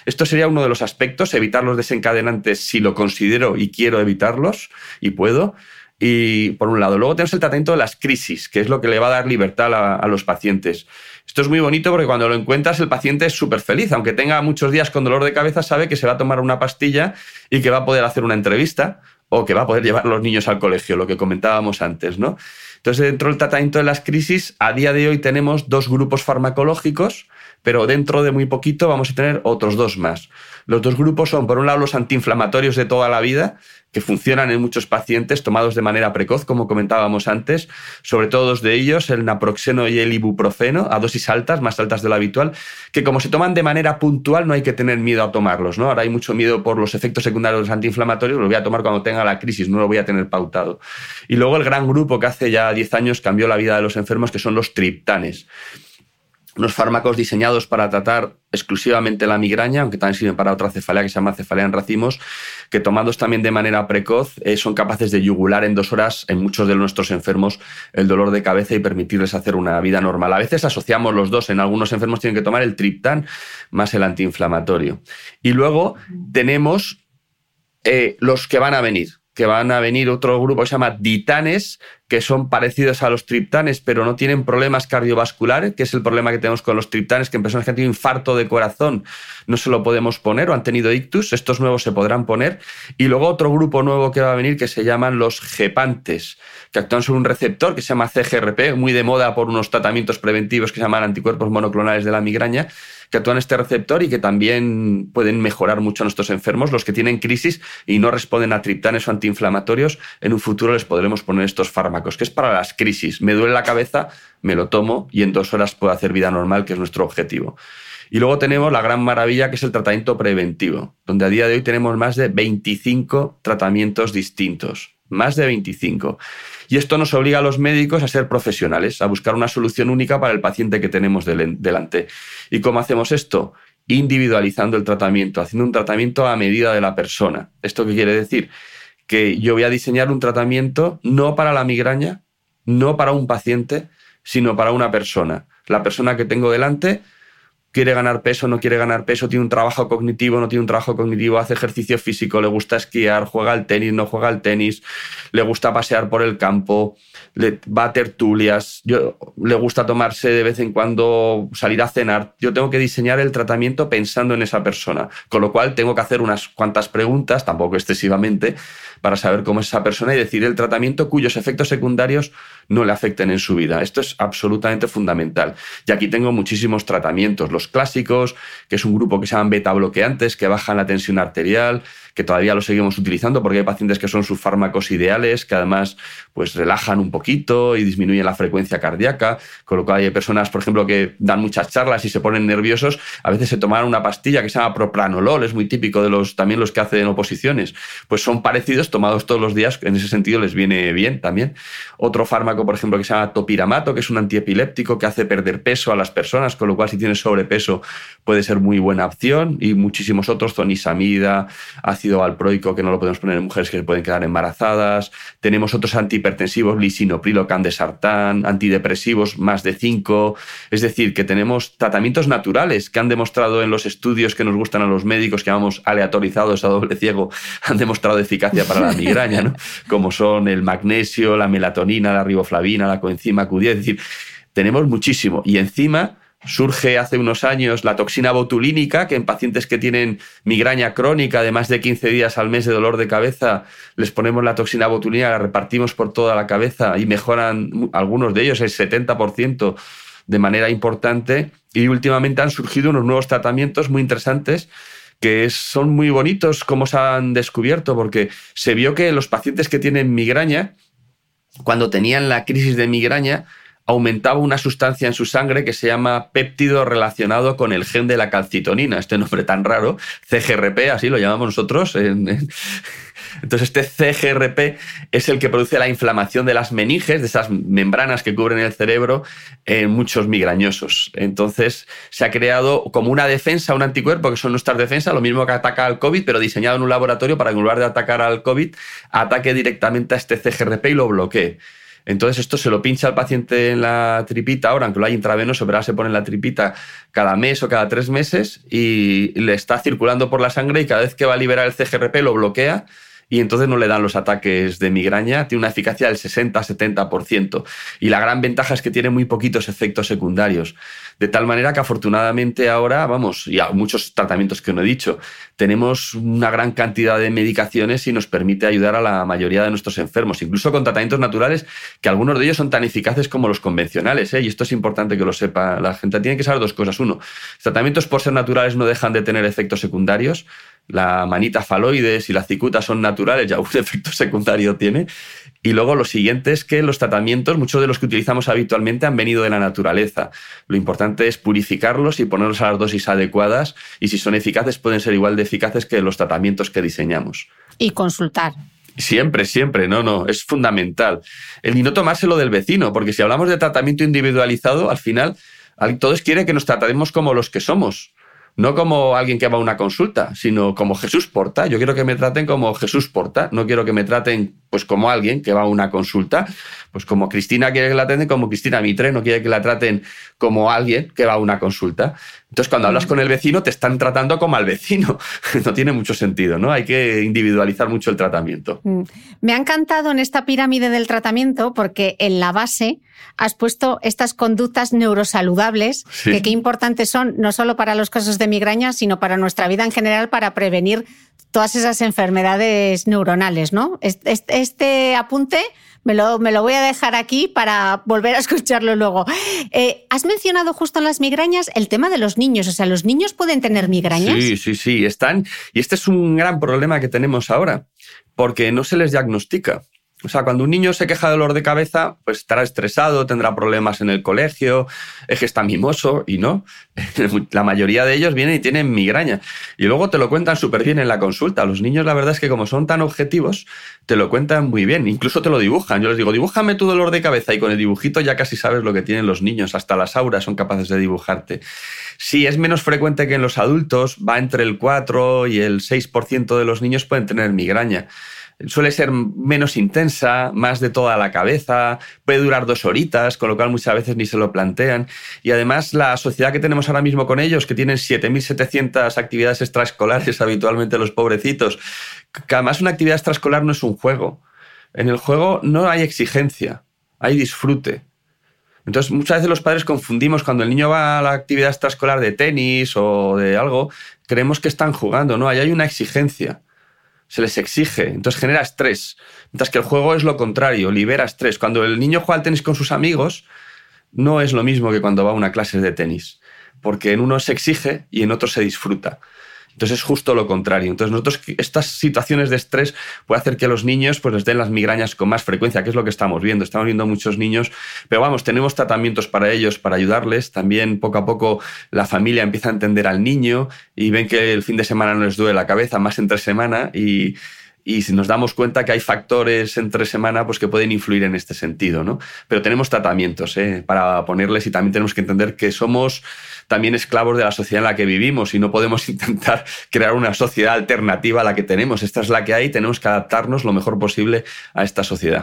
Esto sería uno de los aspectos, evitar los desencadenantes si lo considero y quiero evitarlos y puedo. Y por un lado, luego tenemos el tratamiento de las crisis, que es lo que le va a dar libertad a, los pacientes. Esto es muy bonito porque cuando lo encuentras el paciente es súper feliz, aunque tenga muchos días con dolor de cabeza, sabe que se va a tomar una pastilla y que va a poder hacer una entrevista o que va a poder llevar a los niños al colegio, lo que comentábamos antes, ¿no? Entonces, dentro del tratamiento de las crisis, a día de hoy tenemos dos grupos farmacológicos pero dentro de muy poquito vamos a tener otros dos más. Los dos grupos son, por un lado, los antiinflamatorios de toda la vida, que funcionan en muchos pacientes tomados de manera precoz, como comentábamos antes, sobre todo dos de ellos, el naproxeno y el ibuprofeno, a dosis altas, más altas de lo habitual, que como se toman de manera puntual no hay que tener miedo a tomarlos. ¿no? Ahora hay mucho miedo por los efectos secundarios de los antiinflamatorios, los voy a tomar cuando tenga la crisis, no lo voy a tener pautado. Y luego el gran grupo que hace ya 10 años cambió la vida de los enfermos, que son los triptanes unos fármacos diseñados para tratar exclusivamente la migraña, aunque también sirven para otra cefalea que se llama cefalea en racimos, que tomados también de manera precoz eh, son capaces de yugular en dos horas en muchos de nuestros enfermos el dolor de cabeza y permitirles hacer una vida normal. A veces asociamos los dos, en algunos enfermos tienen que tomar el triptán más el antiinflamatorio. Y luego tenemos eh, los que van a venir, que van a venir otro grupo que se llama ditanes, que son parecidos a los triptanes, pero no tienen problemas cardiovasculares, que es el problema que tenemos con los triptanes, que en personas que han tenido infarto de corazón no se lo podemos poner o han tenido ictus, estos nuevos se podrán poner. Y luego otro grupo nuevo que va a venir que se llaman los gepantes, que actúan sobre un receptor que se llama CGRP, muy de moda por unos tratamientos preventivos que se llaman anticuerpos monoclonales de la migraña, que actúan este receptor y que también pueden mejorar mucho a nuestros enfermos. Los que tienen crisis y no responden a triptanes o antiinflamatorios, en un futuro les podremos poner estos fármacos, que es para las crisis. Me duele la cabeza, me lo tomo y en dos horas puedo hacer vida normal, que es nuestro objetivo. Y luego tenemos la gran maravilla que es el tratamiento preventivo, donde a día de hoy tenemos más de 25 tratamientos distintos. Más de 25. Y esto nos obliga a los médicos a ser profesionales, a buscar una solución única para el paciente que tenemos delante. ¿Y cómo hacemos esto? Individualizando el tratamiento, haciendo un tratamiento a medida de la persona. ¿Esto qué quiere decir? Que yo voy a diseñar un tratamiento no para la migraña, no para un paciente, sino para una persona. La persona que tengo delante quiere ganar peso, no quiere ganar peso, tiene un trabajo cognitivo, no tiene un trabajo cognitivo, hace ejercicio físico, le gusta esquiar, juega al tenis, no juega al tenis, le gusta pasear por el campo, le va a tertulias, yo, le gusta tomarse de vez en cuando salir a cenar. Yo tengo que diseñar el tratamiento pensando en esa persona, con lo cual tengo que hacer unas cuantas preguntas, tampoco excesivamente, para saber cómo es esa persona y decir el tratamiento cuyos efectos secundarios no le afecten en su vida. Esto es absolutamente fundamental. Y aquí tengo muchísimos tratamientos, los clásicos, que es un grupo que se llaman beta bloqueantes, que bajan la tensión arterial, que todavía lo seguimos utilizando porque hay pacientes que son sus fármacos ideales, que además pues relajan un poquito y disminuyen la frecuencia cardíaca, con lo cual hay personas, por ejemplo, que dan muchas charlas y se ponen nerviosos, a veces se toman una pastilla que se llama propranolol, es muy típico de los también los que hacen oposiciones, pues son parecidos, tomados todos los días, en ese sentido les viene bien también. Otro fármaco, por ejemplo, que se llama topiramato, que es un antiepiléptico que hace perder peso a las personas, con lo cual si tienes sobrepeso puede ser muy buena opción, y muchísimos otros, zonisamida, ácido valproico que no lo podemos poner en mujeres que se pueden quedar embarazadas. Tenemos otros antihipertensivos, lisinoprilo, candesartán, antidepresivos, más de cinco. Es decir, que tenemos tratamientos naturales que han demostrado en los estudios que nos gustan a los médicos, que llamamos aleatorizados a doble ciego, han demostrado eficacia para la migraña, ¿no? como son el magnesio, la melatonina, la riboflavina, la coenzima Q10. Es decir, tenemos muchísimo. Y encima surge hace unos años la toxina botulínica, que en pacientes que tienen migraña crónica de más de 15 días al mes de dolor de cabeza, les ponemos la toxina botulínica, la repartimos por toda la cabeza y mejoran algunos de ellos el 70% de manera importante. Y últimamente han surgido unos nuevos tratamientos muy interesantes que son muy bonitos como se han descubierto, porque se vio que los pacientes que tienen migraña, cuando tenían la crisis de migraña, aumentaba una sustancia en su sangre que se llama péptido relacionado con el gen de la calcitonina, este nombre tan raro, CGRP, así lo llamamos nosotros. Entonces, este CGRP es el que produce la inflamación de las meninges, de esas membranas que cubren el cerebro en muchos migrañosos. Entonces, se ha creado como una defensa, un anticuerpo, que son nuestras defensas, lo mismo que ataca al COVID, pero diseñado en un laboratorio para que en lugar de atacar al COVID, ataque directamente a este CGRP y lo bloquee. Entonces esto se lo pincha al paciente en la tripita, ahora aunque lo hay intravenoso, pero ahora se pone en la tripita cada mes o cada tres meses y le está circulando por la sangre y cada vez que va a liberar el CGRP lo bloquea y entonces no le dan los ataques de migraña. Tiene una eficacia del 60-70%. Y la gran ventaja es que tiene muy poquitos efectos secundarios. De tal manera que afortunadamente ahora, vamos, y a muchos tratamientos que no he dicho, tenemos una gran cantidad de medicaciones y nos permite ayudar a la mayoría de nuestros enfermos, incluso con tratamientos naturales que algunos de ellos son tan eficaces como los convencionales. ¿eh? Y esto es importante que lo sepa la gente. Tiene que saber dos cosas. Uno, tratamientos por ser naturales no dejan de tener efectos secundarios la manita faloides y la cicuta son naturales, ya un efecto secundario tiene. Y luego lo siguiente es que los tratamientos, muchos de los que utilizamos habitualmente, han venido de la naturaleza. Lo importante es purificarlos y ponerlos a las dosis adecuadas y si son eficaces pueden ser igual de eficaces que los tratamientos que diseñamos. Y consultar. Siempre, siempre, no, no, es fundamental. El y no tomárselo del vecino, porque si hablamos de tratamiento individualizado, al final todos quieren que nos tratemos como los que somos no como alguien que va a una consulta, sino como Jesús Porta. Yo quiero que me traten como Jesús Porta, no quiero que me traten pues como alguien que va a una consulta, pues como Cristina quiere que la traten como Cristina Mitre, no quiere que la traten como alguien que va a una consulta. Entonces, cuando hablas con el vecino, te están tratando como al vecino. No tiene mucho sentido, ¿no? Hay que individualizar mucho el tratamiento. Mm. Me ha encantado en esta pirámide del tratamiento porque en la base has puesto estas conductas neurosaludables, que qué importantes son, no solo para los casos de migraña, sino para nuestra vida en general, para prevenir todas esas enfermedades neuronales, ¿no? Este, apunte me lo, me lo, voy a dejar aquí para volver a escucharlo luego. Eh, has mencionado justo en las migrañas el tema de los niños, o sea, ¿los niños pueden tener migrañas? Sí, sí, sí, están. Y este es un gran problema que tenemos ahora, porque no se les diagnostica. O sea, cuando un niño se queja de dolor de cabeza, pues estará estresado, tendrá problemas en el colegio, es que está mimoso y no. La mayoría de ellos vienen y tienen migraña. Y luego te lo cuentan súper bien en la consulta. Los niños, la verdad es que como son tan objetivos, te lo cuentan muy bien. Incluso te lo dibujan. Yo les digo, dibújame tu dolor de cabeza y con el dibujito ya casi sabes lo que tienen los niños. Hasta las auras son capaces de dibujarte. Sí, es menos frecuente que en los adultos. Va entre el 4 y el 6% de los niños pueden tener migraña suele ser menos intensa, más de toda la cabeza, puede durar dos horitas, con lo cual muchas veces ni se lo plantean. Y además la sociedad que tenemos ahora mismo con ellos, que tienen 7.700 actividades extraescolares habitualmente los pobrecitos, que además una actividad extraescolar no es un juego. En el juego no hay exigencia, hay disfrute. Entonces, muchas veces los padres confundimos cuando el niño va a la actividad extraescolar de tenis o de algo, creemos que están jugando, no, ahí hay una exigencia se les exige, entonces genera estrés. Mientras que el juego es lo contrario, libera estrés. Cuando el niño juega al tenis con sus amigos, no es lo mismo que cuando va a una clase de tenis, porque en uno se exige y en otro se disfruta. Entonces es justo lo contrario. Entonces nosotros estas situaciones de estrés puede hacer que a los niños pues les den las migrañas con más frecuencia, que es lo que estamos viendo. Estamos viendo muchos niños, pero vamos, tenemos tratamientos para ellos, para ayudarles. También poco a poco la familia empieza a entender al niño y ven que el fin de semana no les duele la cabeza, más entre semana y y si nos damos cuenta que hay factores entre semana pues, que pueden influir en este sentido. ¿no? Pero tenemos tratamientos ¿eh? para ponerles y también tenemos que entender que somos también esclavos de la sociedad en la que vivimos y no podemos intentar crear una sociedad alternativa a la que tenemos. Esta es la que hay, tenemos que adaptarnos lo mejor posible a esta sociedad.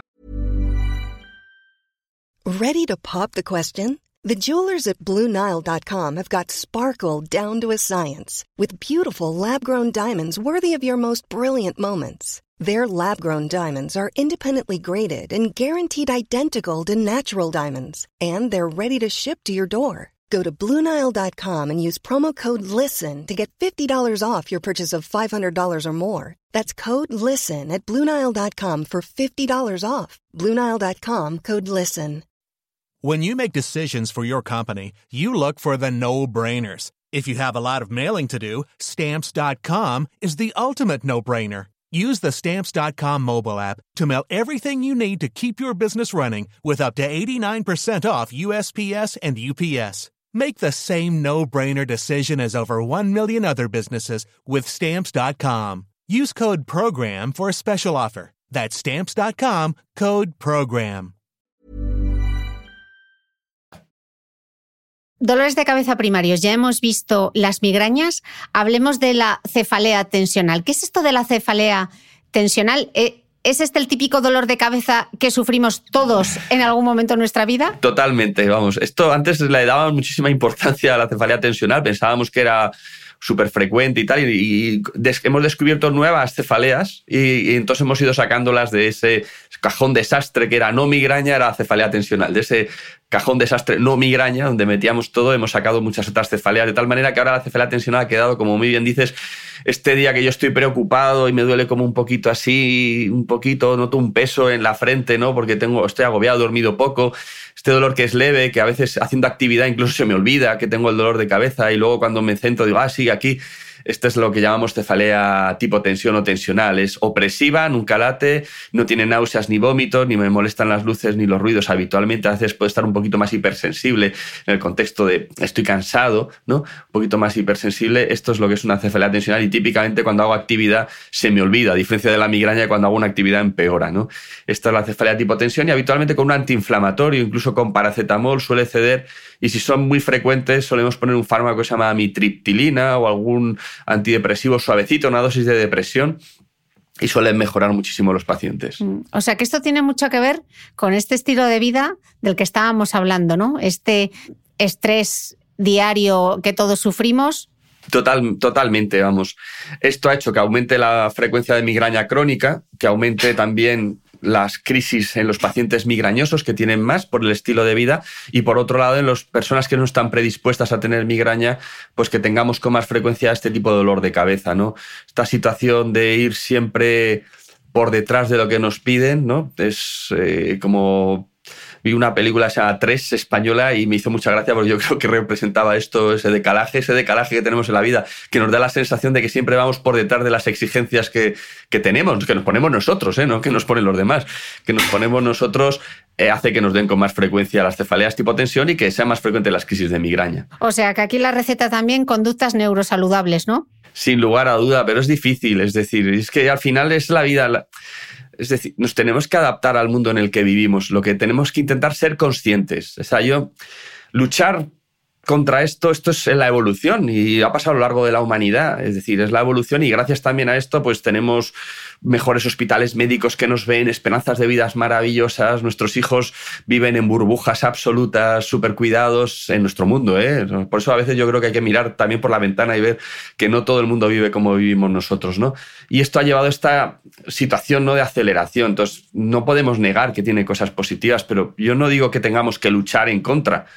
Ready to pop the question? The jewelers at BlueNile.com have got sparkle down to a science with beautiful lab-grown diamonds worthy of your most brilliant moments. Their lab-grown diamonds are independently graded and guaranteed identical to natural diamonds, and they're ready to ship to your door. Go to Bluenile.com and use promo code LISTEN to get $50 off your purchase of $500 or more. That's code LISTEN at Bluenile.com for $50 off. Bluenile.com code LISTEN. When you make decisions for your company, you look for the no brainers. If you have a lot of mailing to do, Stamps.com is the ultimate no brainer. Use the Stamps.com mobile app to mail everything you need to keep your business running with up to 89% off USPS and UPS. Make the same no-brainer decision as over 1 million other businesses with stamps.com. Use code program for a special offer. That's stamps.com, code program. Dolores de cabeza primarios. Ya hemos visto las migrañas. Hablemos de la cefalea tensional. ¿Qué es esto de la cefalea tensional? Eh, ¿Es este el típico dolor de cabeza que sufrimos todos en algún momento de nuestra vida? Totalmente, vamos. Esto antes le dábamos muchísima importancia a la cefalea tensional, pensábamos que era súper frecuente y tal, y, hemos descubierto nuevas cefaleas y, entonces hemos ido sacándolas de ese cajón desastre que era no migraña, era cefalea tensional, de ese cajón desastre no migraña, donde metíamos todo, hemos sacado muchas otras cefaleas, de tal manera que ahora la cefalea tensional ha quedado, como muy bien dices, este día que yo estoy preocupado y me duele como un poquito así, un poquito, noto un peso en la frente, ¿no? Porque tengo, estoy agobiado, dormido poco, este dolor que es leve, que a veces haciendo actividad incluso se me olvida que tengo el dolor de cabeza y luego cuando me centro digo, ah, sí, aquí esto es lo que llamamos cefalea tipo tensión o tensional. Es opresiva, nunca late, no tiene náuseas ni vómitos, ni me molestan las luces ni los ruidos habitualmente. A veces puede estar un poquito más hipersensible en el contexto de estoy cansado, ¿no? Un poquito más hipersensible. Esto es lo que es una cefalea tensional y típicamente cuando hago actividad se me olvida, a diferencia de la migraña cuando hago una actividad empeora, ¿no? Esta es la cefalea tipo tensión y habitualmente con un antiinflamatorio, incluso con paracetamol suele ceder y si son muy frecuentes solemos poner un fármaco que se llama mitriptilina o algún antidepresivo suavecito, una dosis de depresión y suelen mejorar muchísimo los pacientes. Mm, o sea que esto tiene mucho que ver con este estilo de vida del que estábamos hablando, ¿no? Este estrés diario que todos sufrimos. Total, totalmente, vamos. Esto ha hecho que aumente la frecuencia de migraña crónica, que aumente también las crisis en los pacientes migrañosos que tienen más por el estilo de vida y por otro lado en las personas que no están predispuestas a tener migraña, pues que tengamos con más frecuencia este tipo de dolor de cabeza, ¿no? Esta situación de ir siempre por detrás de lo que nos piden, ¿no? Es eh, como vi una película esa Tres española y me hizo mucha gracia porque yo creo que representaba esto, ese decalaje, ese decalaje que tenemos en la vida, que nos da la sensación de que siempre vamos por detrás de las exigencias que, que tenemos, que nos ponemos nosotros, ¿eh? no que nos ponen los demás, que nos ponemos nosotros eh, hace que nos den con más frecuencia las cefaleas tipo tensión y que sean más frecuentes las crisis de migraña. O sea que aquí la receta también conductas neurosaludables, ¿no? Sin lugar a duda, pero es difícil, es decir, es que al final es la vida... Es decir, nos tenemos que adaptar al mundo en el que vivimos. Lo que tenemos que intentar ser conscientes. O sea, yo luchar contra esto, esto es la evolución y ha pasado a lo largo de la humanidad, es decir, es la evolución y gracias también a esto pues tenemos mejores hospitales médicos que nos ven, esperanzas de vidas maravillosas, nuestros hijos viven en burbujas absolutas, súper cuidados en nuestro mundo. ¿eh? Por eso a veces yo creo que hay que mirar también por la ventana y ver que no todo el mundo vive como vivimos nosotros. ¿no? Y esto ha llevado a esta situación ¿no? de aceleración. Entonces, no podemos negar que tiene cosas positivas, pero yo no digo que tengamos que luchar en contra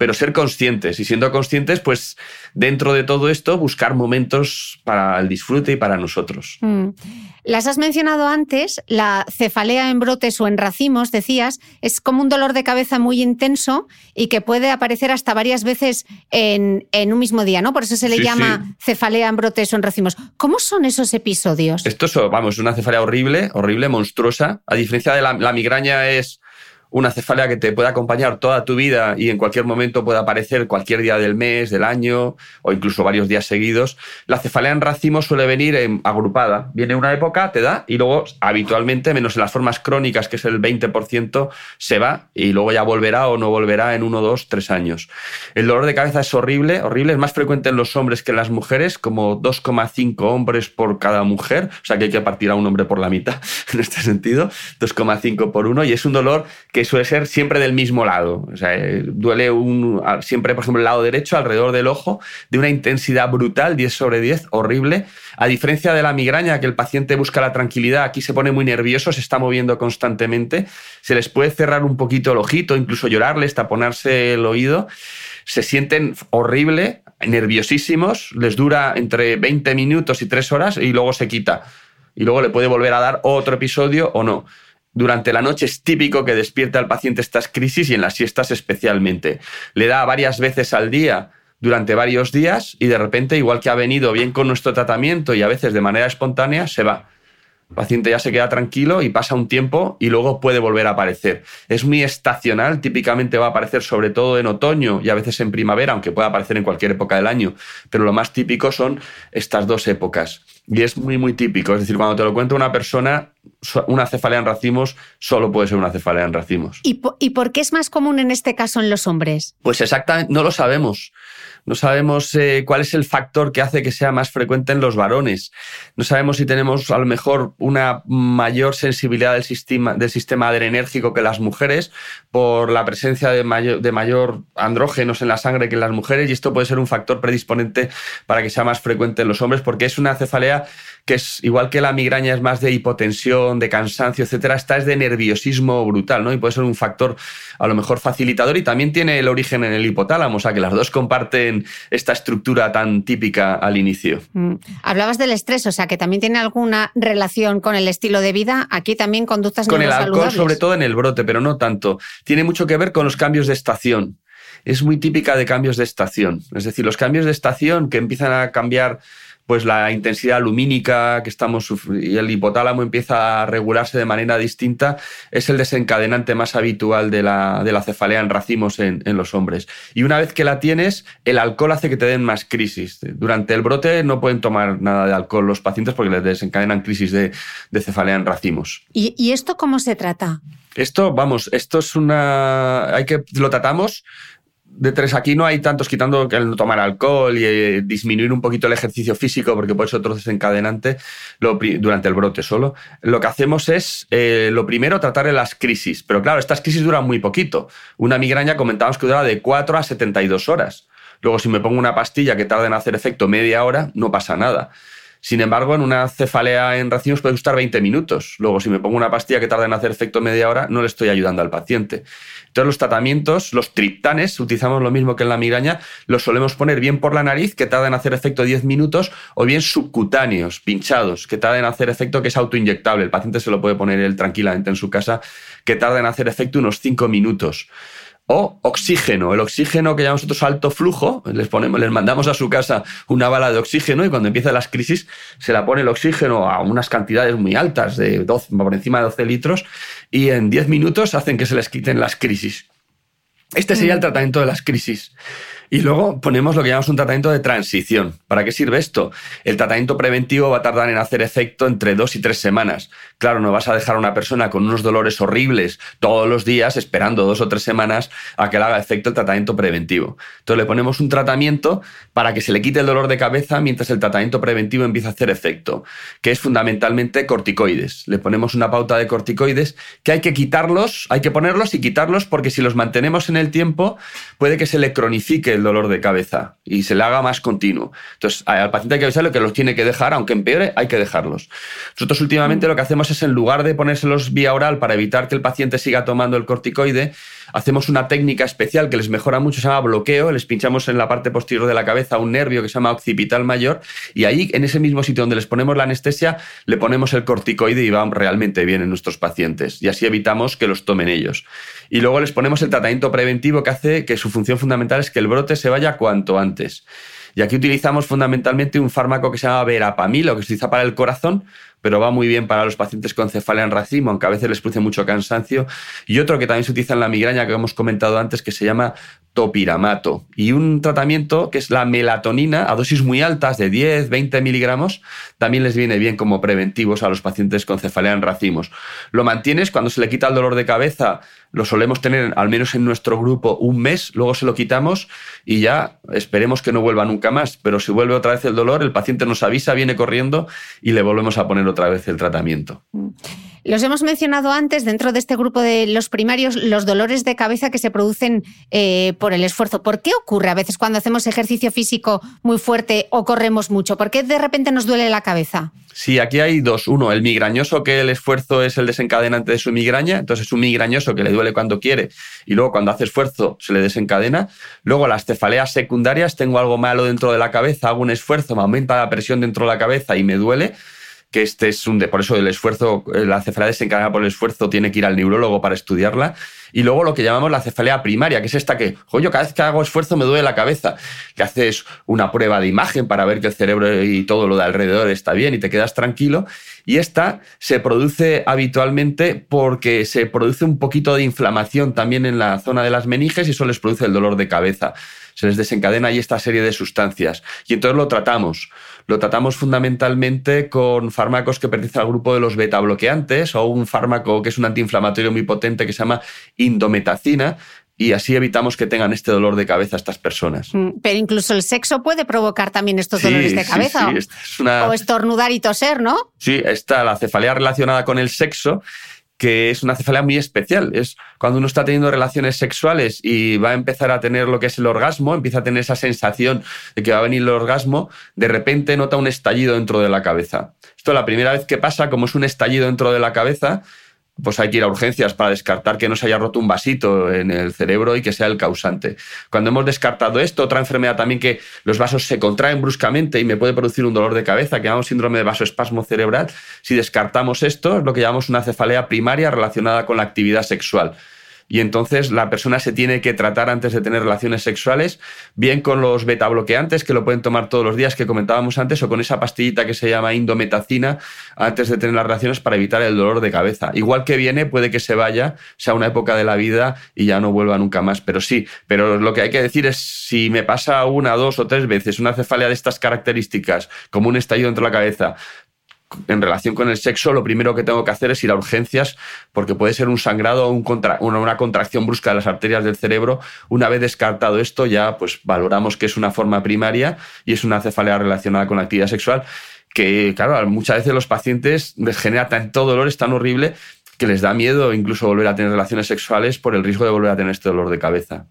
pero ser conscientes y siendo conscientes, pues dentro de todo esto, buscar momentos para el disfrute y para nosotros. Mm. Las has mencionado antes, la cefalea en brotes o en racimos, decías, es como un dolor de cabeza muy intenso y que puede aparecer hasta varias veces en, un mismo día, ¿no? Por eso se le llama cefalea en brotes o en racimos. ¿Cómo son esos episodios? Esto es, vamos, una cefalea horrible, horrible, monstruosa. A diferencia de la migraña es una cefalea que te puede acompañar toda tu vida y en cualquier momento puede aparecer cualquier día del mes, del año o incluso varios días seguidos. La cefalea en racimo suele venir agrupada. Viene una época, te da y luego habitualmente, menos en las formas crónicas, que es el 20%, se va y luego ya volverá o no volverá en uno, dos, tres años. El dolor de cabeza es horrible, horrible, es más frecuente en los hombres que en las mujeres, como 2,5 hombres por cada mujer, o sea que hay que partir a un hombre por la mitad en este sentido, 2,5 por uno y es un dolor que suele ser siempre del mismo lado. O sea, eh, duele un, siempre, por ejemplo, el lado derecho, alrededor del ojo, de una intensidad brutal, 10 sobre 10, horrible. A diferencia de la migraña, que el paciente busca la tranquilidad, aquí se pone muy nervioso, se está moviendo constantemente, se les puede cerrar un poquito el ojito, incluso llorarles, taponarse el oído. Se sienten horrible, nerviosísimos, les dura entre 20 minutos y 3 horas y luego se quita. Y luego le puede volver a dar otro episodio o no. Durante la noche es típico que despierte al paciente estas crisis y en las siestas especialmente. Le da varias veces al día durante varios días y de repente, igual que ha venido bien con nuestro tratamiento y a veces de manera espontánea, se va. El paciente ya se queda tranquilo y pasa un tiempo y luego puede volver a aparecer. Es muy estacional, típicamente va a aparecer sobre todo en otoño y a veces en primavera, aunque pueda aparecer en cualquier época del año, pero lo más típico son estas dos épocas. Y es muy, muy típico. Es decir, cuando te lo cuenta una persona, una cefalea en racimos solo puede ser una cefalea en racimos. ¿Y, ¿Y por qué es más común en este caso en los hombres? Pues exactamente, no lo sabemos. No sabemos eh, cuál es el factor que hace que sea más frecuente en los varones. No sabemos si tenemos a lo mejor una mayor sensibilidad del sistema, del sistema adrenérgico que las mujeres por la presencia de mayor, de mayor andrógenos en la sangre que en las mujeres y esto puede ser un factor predisponente para que sea más frecuente en los hombres porque es una cefalea que es igual que la migraña es más de hipotensión, de cansancio, etcétera, esta es de nerviosismo brutal, ¿no? Y puede ser un factor a lo mejor facilitador y también tiene el origen en el hipotálamo, o sea que las dos comparten esta estructura tan típica al inicio. Mm. Hablabas del estrés, o sea que también tiene alguna relación con el estilo de vida, aquí también conductas Con el alcohol, sobre todo en el brote, pero no tanto. Tiene mucho que ver con los cambios de estación es muy típica de cambios de estación. Es decir, los cambios de estación que empiezan a cambiar pues la intensidad lumínica que estamos y el hipotálamo empieza a regularse de manera distinta, es el desencadenante más habitual de la, de la cefalea en racimos en, los hombres. Y una vez que la tienes, el alcohol hace que te den más crisis. Durante el brote no pueden tomar nada de alcohol los pacientes porque les desencadenan crisis de, cefalea en racimos. ¿Y, ¿Y esto cómo se trata? Esto, vamos, esto es una. Hay que. Lo tratamos de tres aquí no hay tantos quitando el no tomar alcohol y eh, disminuir un poquito el ejercicio físico porque puede ser otro desencadenante durante el brote solo. Lo que hacemos es, eh, lo primero, tratar de las crisis. Pero claro, estas crisis duran muy poquito. Una migraña comentábamos que dura de 4 a 72 horas. Luego, si me pongo una pastilla que tarda en hacer efecto media hora, no pasa nada. Sin embargo, en una cefalea en racimos puede costar 20 minutos. Luego, si me pongo una pastilla que tarda en hacer efecto media hora, no le estoy ayudando al paciente. Entonces, los tratamientos, los triptanes, utilizamos lo mismo que en la migraña, los solemos poner bien por la nariz, que tarda en hacer efecto 10 minutos, o bien subcutáneos, pinchados, que tarda en hacer efecto que es autoinyectable. El paciente se lo puede poner él tranquilamente en su casa, que tarda en hacer efecto unos 5 minutos o oxígeno. El oxígeno que llamamos nosotros alto flujo, les, ponemos, les mandamos a su casa una bala de oxígeno y cuando empiezan las crisis se la pone el oxígeno a unas cantidades muy altas, de 12, por encima de 12 litros, y en 10 minutos hacen que se les quiten las crisis. Este sería el mm. tratamiento de las crisis. Y luego ponemos lo que llamamos un tratamiento de transición. ¿Para qué sirve esto? El tratamiento preventivo va a tardar en hacer efecto entre dos y tres semanas. Claro, no vas a dejar a una persona con unos dolores horribles todos los días esperando dos o tres semanas a que le haga efecto el tratamiento preventivo. Entonces le ponemos un tratamiento para que se le quite el dolor de cabeza mientras el tratamiento preventivo empieza a hacer efecto, que es fundamentalmente corticoides. Le ponemos una pauta de corticoides que hay que quitarlos, hay que ponerlos y quitarlos porque si los mantenemos en el tiempo puede que se le cronifique dolor de cabeza y se le haga más continuo. Entonces, al paciente hay que avisarle que los tiene que dejar, aunque empeore, hay que dejarlos. Nosotros últimamente lo que hacemos es, en lugar de ponérselos vía oral para evitar que el paciente siga tomando el corticoide, hacemos una técnica especial que les mejora mucho, se llama bloqueo, les pinchamos en la parte posterior de la cabeza un nervio que se llama occipital mayor y ahí, en ese mismo sitio donde les ponemos la anestesia, le ponemos el corticoide y va realmente bien en nuestros pacientes y así evitamos que los tomen ellos. Y luego les ponemos el tratamiento preventivo que hace que su función fundamental es que el brote se vaya cuanto antes. Y aquí utilizamos fundamentalmente un fármaco que se llama verapamil, que se utiliza para el corazón, pero va muy bien para los pacientes con cefalea en racimo, aunque a veces les produce mucho cansancio. Y otro que también se utiliza en la migraña, que hemos comentado antes, que se llama topiramato. Y un tratamiento que es la melatonina a dosis muy altas, de 10, 20 miligramos, también les viene bien como preventivos a los pacientes con cefalea en racimos. Lo mantienes cuando se le quita el dolor de cabeza, lo solemos tener al menos en nuestro grupo un mes, luego se lo quitamos y ya esperemos que no vuelva nunca más. Pero si vuelve otra vez el dolor, el paciente nos avisa, viene corriendo y le volvemos a poner otra vez el tratamiento. Los hemos mencionado antes dentro de este grupo de los primarios, los dolores de cabeza que se producen eh, por el esfuerzo. ¿Por qué ocurre a veces cuando hacemos ejercicio físico muy fuerte o corremos mucho? ¿Por qué de repente nos duele la cabeza? Sí, aquí hay dos. Uno, el migrañoso, que el esfuerzo es el desencadenante de su migraña. Entonces es un migrañoso que le duele cuando quiere y luego cuando hace esfuerzo se le desencadena. Luego las cefaleas secundarias, tengo algo malo dentro de la cabeza, hago un esfuerzo, me aumenta la presión dentro de la cabeza y me duele que este es un de, por eso el esfuerzo, la cefalea desencadenada por el esfuerzo tiene que ir al neurólogo para estudiarla. Y luego lo que llamamos la cefalea primaria, que es esta que, yo cada vez que hago esfuerzo me duele la cabeza, que haces una prueba de imagen para ver que el cerebro y todo lo de alrededor está bien y te quedas tranquilo. Y esta se produce habitualmente porque se produce un poquito de inflamación también en la zona de las meninges y eso les produce el dolor de cabeza se les desencadena ahí esta serie de sustancias. Y entonces lo tratamos. Lo tratamos fundamentalmente con fármacos que pertenecen al grupo de los beta bloqueantes o un fármaco que es un antiinflamatorio muy potente que se llama indometacina, y así evitamos que tengan este dolor de cabeza estas personas. Mm, pero incluso el sexo puede provocar también estos dolores de cabeza. Sí, O estornudar y toser, ¿no? Sí, está la cefalea relacionada con el sexo que es una cefalea muy especial. Es cuando uno está teniendo relaciones sexuales y va a empezar a tener lo que es el orgasmo, empieza a tener esa sensación de que va a venir el orgasmo, de repente nota un estallido dentro de la cabeza. Esto la primera vez que pasa, como es un estallido dentro de la cabeza, pues hay que ir a urgencias para descartar que no se haya roto un vasito en el cerebro y que sea el causante. Cuando hemos descartado esto, otra enfermedad también que los vasos se contraen bruscamente y me puede producir un dolor de cabeza, que llamamos síndrome de vasoespasmo cerebral, si descartamos esto, es lo que llamamos una cefalea primaria relacionada con la actividad sexual y entonces la persona se tiene que tratar antes de tener relaciones sexuales, bien con los beta bloqueantes que lo pueden tomar todos los días que comentábamos antes o con esa pastillita que se llama indometacina antes de tener las relaciones para evitar el dolor de cabeza. Igual que viene, puede que se vaya, sea una época de la vida y ya no vuelva nunca más, pero sí, pero lo que hay que decir es si me pasa una, dos o tres veces una cefalea de estas características, como un estallido dentro de la cabeza, en relación con el sexo, lo primero que tengo que hacer es ir a urgencias porque puede ser un sangrado o un una, contracción brusca de las arterias del cerebro. Una vez descartado esto, ya pues valoramos que es una forma primaria y es una cefalea relacionada con la actividad sexual que, claro, muchas veces los pacientes les genera tanto dolor, es tan horrible que les da miedo incluso volver a tener relaciones sexuales por el riesgo de volver a tener este dolor de cabeza.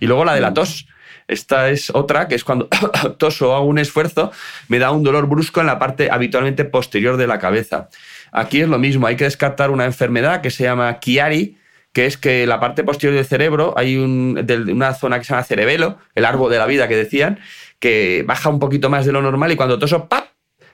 Y luego la de la tos Esta es otra, que es cuando toso o hago un esfuerzo, me da un dolor brusco en la parte habitualmente posterior de la cabeza. Aquí es lo mismo, hay que descartar una enfermedad que se llama Chiari, que es que la parte posterior del cerebro hay una zona que se llama cerebelo, el árbol de la vida que decían, que baja un poquito más de lo normal y cuando toso, ¡pap!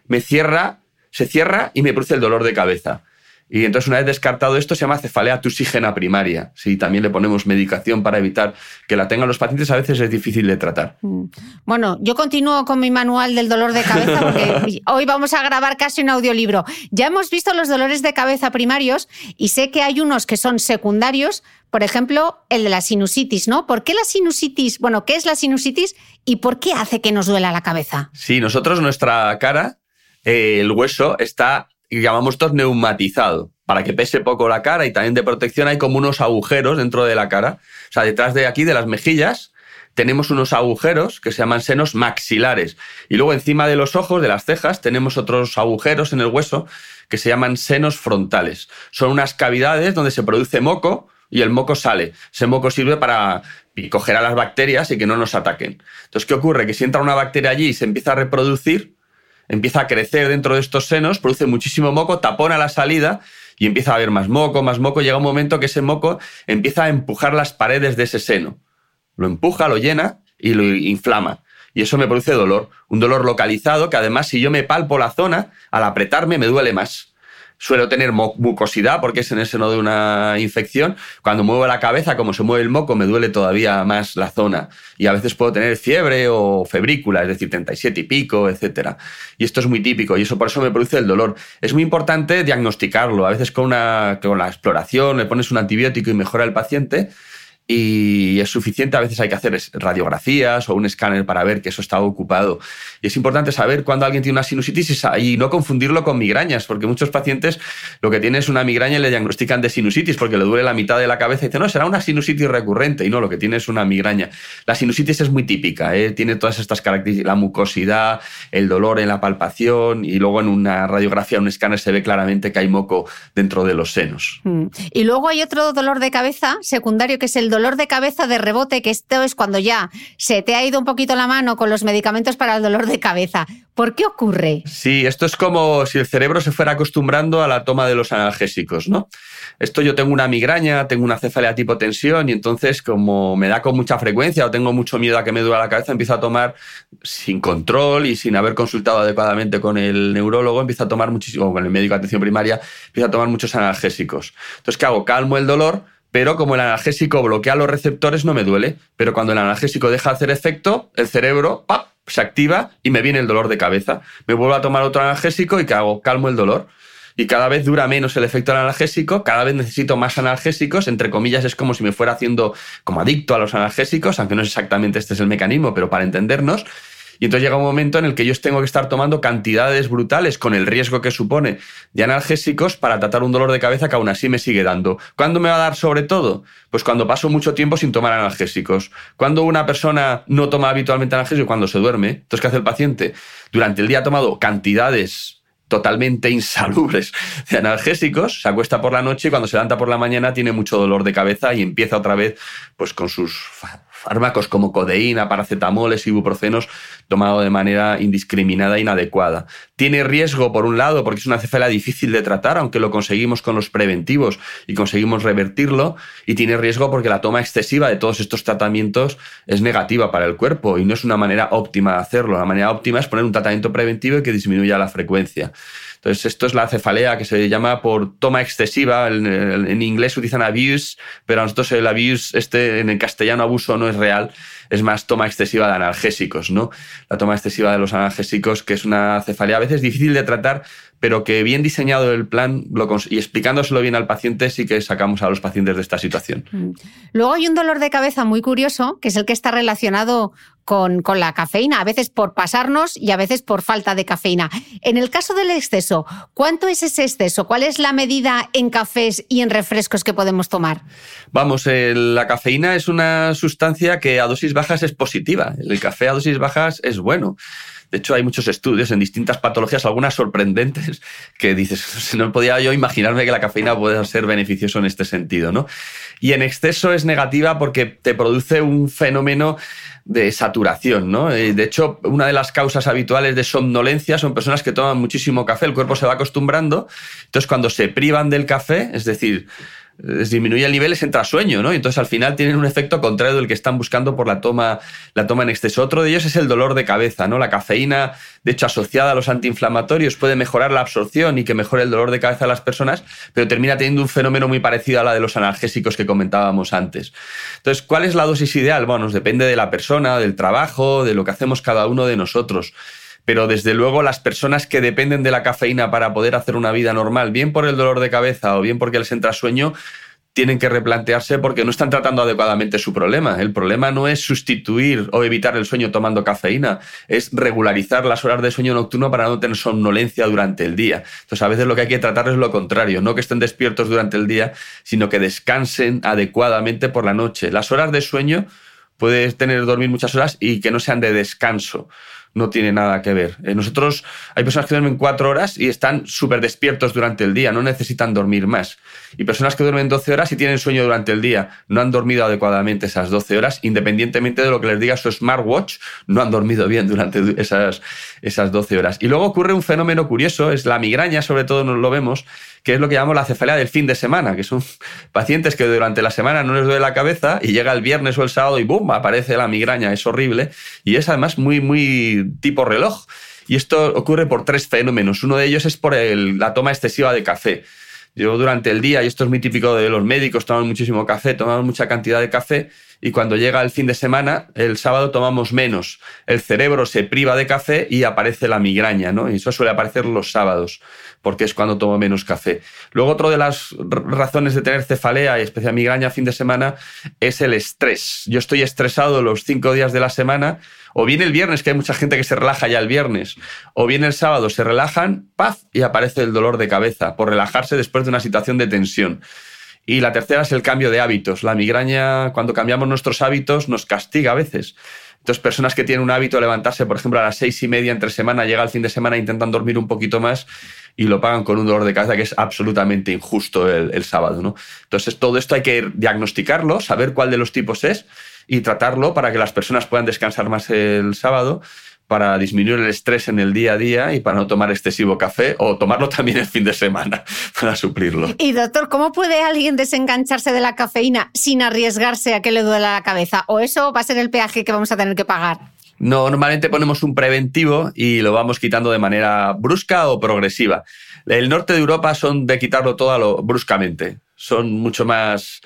me cierra, se cierra y me produce el dolor de cabeza. Y entonces, una vez descartado esto, se llama cefalea tusígena primaria. Si también le ponemos medicación para evitar que la tengan los pacientes, a veces es difícil de tratar. Mm. Bueno, yo continúo con mi manual del dolor de cabeza porque hoy vamos a grabar casi un audiolibro. Ya hemos visto los dolores de cabeza primarios y sé que hay unos que son secundarios, por ejemplo, el de la sinusitis, ¿no? ¿Por qué la sinusitis? Bueno, ¿qué es la sinusitis y por qué hace que nos duela la cabeza? Sí, nosotros, nuestra cara, eh, el hueso está y llamamos esto neumatizado, para que pese poco la cara y también de protección hay como unos agujeros dentro de la cara. O sea, detrás de aquí, de las mejillas, tenemos unos agujeros que se llaman senos maxilares. Y luego encima de los ojos, de las cejas, tenemos otros agujeros en el hueso que se llaman senos frontales. Son unas cavidades donde se produce moco y el moco sale. Ese moco sirve para coger a las bacterias y que no nos ataquen. Entonces, ¿qué ocurre? Que si entra una bacteria allí y se empieza a reproducir, empieza a crecer dentro de estos senos, produce muchísimo moco, tapona la salida y empieza a haber más moco, más moco. Llega un momento que ese moco empieza a empujar las paredes de ese seno. Lo empuja, lo llena y lo inflama. Y eso me produce dolor. Un dolor localizado que además si yo me palpo la zona, al apretarme me duele más suelo tener mucosidad porque es en el seno de una infección. Cuando muevo la cabeza, como se mueve el moco, me duele todavía más la zona. Y a veces puedo tener fiebre o febrícula, es decir, 37 y pico, etc. Y esto es muy típico y eso por eso me produce el dolor. Es muy importante diagnosticarlo. A veces con, una, con la exploración le pones un antibiótico y mejora el paciente y es suficiente. A veces hay que hacer radiografías o un escáner para ver que eso está ocupado. Y es importante saber cuando alguien tiene una sinusitis y no confundirlo con migrañas, porque muchos pacientes lo que tienen es una migraña y le diagnostican de sinusitis porque le duele la mitad de la cabeza y dicen, no, será una sinusitis recurrente. Y no, lo que tiene es una migraña. La sinusitis es muy típica, ¿eh? tiene todas estas características, la mucosidad, el dolor en la palpación y luego en una radiografía, un escáner se ve claramente que hay moco dentro de los senos. Mm. Y luego hay otro dolor de cabeza secundario que es el dolor de cabeza de rebote, que esto es cuando ya se te ha ido un poquito la mano con los medicamentos para el dolor de cabeza. ¿Por qué ocurre? Sí, esto es como si el cerebro se fuera acostumbrando a la toma de los analgésicos, ¿no? Esto yo tengo una migraña, tengo una cefalea tipo tensión y entonces como me da con mucha frecuencia o tengo mucho miedo a que me duela la cabeza, empiezo a tomar sin control y sin haber consultado adecuadamente con el neurólogo, empiezo a tomar muchísimo, con el médico de atención primaria, empiezo a tomar muchos analgésicos. Entonces, ¿qué hago? Calmo el dolor, pero como el analgésico bloquea los receptores no me duele. Pero cuando el analgésico deja de hacer efecto, el cerebro se activa y me viene el dolor de cabeza. Me vuelvo a tomar otro analgésico y ¿qué hago? Calmo el dolor. Y cada vez dura menos el efecto analgésico, cada vez necesito más analgésicos, entre comillas es como si me fuera haciendo como adicto a los analgésicos, aunque no es exactamente este es el mecanismo, pero para entendernos. Y entonces llega un momento en el que yo tengo que estar tomando cantidades brutales con el riesgo que supone de analgésicos para tratar un dolor de cabeza que aún así me sigue dando. ¿Cuándo me va a dar sobre todo? Pues cuando paso mucho tiempo sin tomar analgésicos. Cuando una persona no toma habitualmente analgésicos, cuando se duerme. Entonces, ¿qué hace el paciente? Durante el día ha tomado cantidades totalmente insalubres de analgésicos, se acuesta por la noche y cuando se levanta por la mañana tiene mucho dolor de cabeza y empieza otra vez pues con sus fármacos como codeína, paracetamoles, ibuprofenos, tomado de manera indiscriminada e inadecuada. Tiene riesgo, por un lado, porque es una cefalea difícil de tratar, aunque lo conseguimos con los preventivos y conseguimos revertirlo, y tiene riesgo porque la toma excesiva de todos estos tratamientos es negativa para el cuerpo y no es una manera óptima de hacerlo. La manera óptima es poner un tratamiento preventivo y que disminuya la frecuencia. Entonces, esto es la cefalea que se llama por toma excesiva. En, inglés utilizan abuse, pero a nosotros el abuse, este, en el castellano abuso no es real, es más toma excesiva de analgésicos, ¿no? La toma excesiva de los analgésicos, que es una cefalea a veces difícil de tratar, pero que bien diseñado el plan y explicándoselo bien al paciente, sí que sacamos a los pacientes de esta situación. Mm. Luego hay un dolor de cabeza muy curioso, que es el que está relacionado con, con, la cafeína, a veces por pasarnos y a veces por falta de cafeína. En el caso del exceso, ¿cuánto es ese exceso? ¿Cuál es la medida en cafés y en refrescos que podemos tomar? Vamos, la cafeína es una sustancia que a dosis bajas es positiva. El café a dosis bajas es bueno. De hecho, hay muchos estudios en distintas patologías, algunas sorprendentes, que dices, no podía yo imaginarme que la cafeína pueda ser beneficioso en este sentido, ¿no? Y en exceso es negativa porque te produce un fenómeno de saturación, ¿no? Eh, de hecho, una de las causas habituales de somnolencia son personas que toman muchísimo café, el cuerpo se va acostumbrando, entonces cuando se privan del café, es decir, disminuye el nivel, les entra sueño, ¿no? entonces al final tienen un efecto contrario del que están buscando por la toma, la toma en exceso. Otro de ellos es el dolor de cabeza, ¿no? La cafeína, de hecho, asociada a los antiinflamatorios, puede mejorar la absorción y que mejore el dolor de cabeza de las personas, pero termina teniendo un fenómeno muy parecido a la de los analgésicos que comentábamos antes. Entonces, ¿cuál es la dosis ideal? Bueno, depende de la persona, del trabajo, de lo que hacemos cada uno de nosotros pero desde luego las personas que dependen de la cafeína para poder hacer una vida normal, bien por el dolor de cabeza o bien porque les entra sueño, tienen que replantearse porque no están tratando adecuadamente su problema. El problema no es sustituir o evitar el sueño tomando cafeína, es regularizar las horas de sueño nocturno para no tener somnolencia durante el día. Entonces, a veces lo que hay que tratar es lo contrario, no que estén despiertos durante el día, sino que descansen adecuadamente por la noche. Las horas de sueño puedes tener dormir muchas horas y que no sean de descanso no tiene nada que ver. Eh, nosotros, hay personas que duermen cuatro horas y están súper despiertos durante el día, no necesitan dormir más. Y personas que duermen 12 horas y tienen sueño durante el día, no han dormido adecuadamente esas 12 horas, independientemente de lo que les diga su smartwatch, no han dormido bien durante esas, esas 12 horas. Y luego ocurre un fenómeno curioso, es la migraña, sobre todo nos lo vemos, que es lo que llamamos la cefalea del fin de semana, que son pacientes que durante la semana no les duele la cabeza y llega el viernes o el sábado y ¡bum! aparece la migraña, es horrible y es además muy, muy tipo reloj. Y esto ocurre por tres fenómenos. Uno de ellos es por la toma excesiva de café. Yo durante el día, y esto es muy típico de los médicos, tomamos muchísimo café, tomamos mucha cantidad de café y cuando llega el fin de semana, el sábado tomamos menos. El cerebro se priva de café y aparece la migraña, ¿no? Y eso suele aparecer los sábados porque es cuando tomo menos café. Luego, otra de las razones de tener cefalea y especial migraña fin de semana es el estrés. Yo estoy estresado los cinco días de la semana, o bien el viernes, que hay mucha gente que se relaja ya el viernes, o bien el sábado se relajan, paz, y aparece el dolor de cabeza por relajarse después de una situación de tensión. Y la tercera es el cambio de hábitos. La migraña, cuando cambiamos nuestros hábitos, nos castiga a veces. Entonces, personas que tienen un hábito de levantarse, por ejemplo, a las seis y media entre semana, llega el fin de semana, intentan dormir un poquito más y lo pagan con un dolor de cabeza que es absolutamente injusto el, sábado. ¿no? Entonces, todo esto hay que diagnosticarlo, saber cuál de los tipos es y tratarlo para que las personas puedan descansar más el sábado para disminuir el estrés en el día a día y para no tomar excesivo café o tomarlo también el fin de semana para suplirlo. Y doctor, ¿cómo puede alguien desengancharse de la cafeína sin arriesgarse a que le duela la cabeza? ¿O eso va a ser el peaje que vamos a tener que pagar? No, normalmente ponemos un preventivo y lo vamos quitando de manera brusca o progresiva. El norte de Europa son de quitarlo todo bruscamente. Son mucho más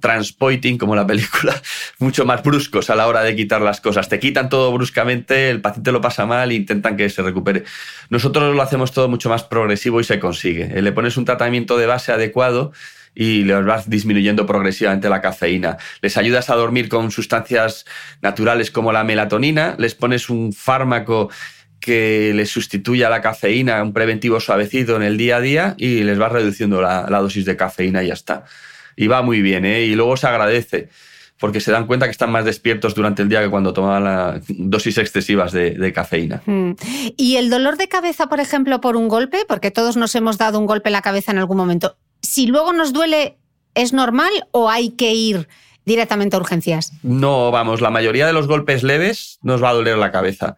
transpoiting, como la película, mucho más bruscos a la hora de quitar las cosas. Te quitan todo bruscamente, el paciente lo pasa mal e intentan que se recupere. Nosotros lo hacemos todo mucho más progresivo y se consigue. Le pones un tratamiento de base adecuado y les vas disminuyendo progresivamente la cafeína. Les ayudas a dormir con sustancias naturales como la melatonina, les pones un fármaco que les sustituya la cafeína, un preventivo suavecito en el día a día y les vas reduciendo la, dosis de cafeína y ya está. Y va muy bien, ¿eh? Y luego se agradece porque se dan cuenta que están más despiertos durante el día que cuando toman dosis excesivas de, cafeína. Hmm. ¿Y el dolor de cabeza, por ejemplo, por un golpe? Porque todos nos hemos dado un golpe en la cabeza en algún momento si luego nos duele, ¿es normal o hay que ir directamente a urgencias? No, vamos, la mayoría de los golpes leves nos va a doler la cabeza.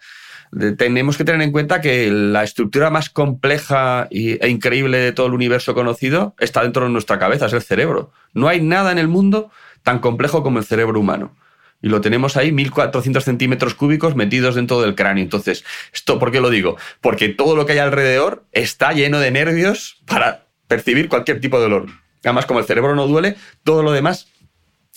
Tenemos que tener en cuenta que la estructura más compleja e increíble de todo el universo conocido está dentro de nuestra cabeza, es el cerebro. No hay nada en el mundo tan complejo como el cerebro humano y lo tenemos ahí 1400 centímetros cúbicos metidos dentro del cráneo. Entonces, ¿esto por qué lo digo? Porque todo lo que hay alrededor está lleno de nervios para percibir cualquier tipo de dolor. Además, como el cerebro no duele, todo lo demás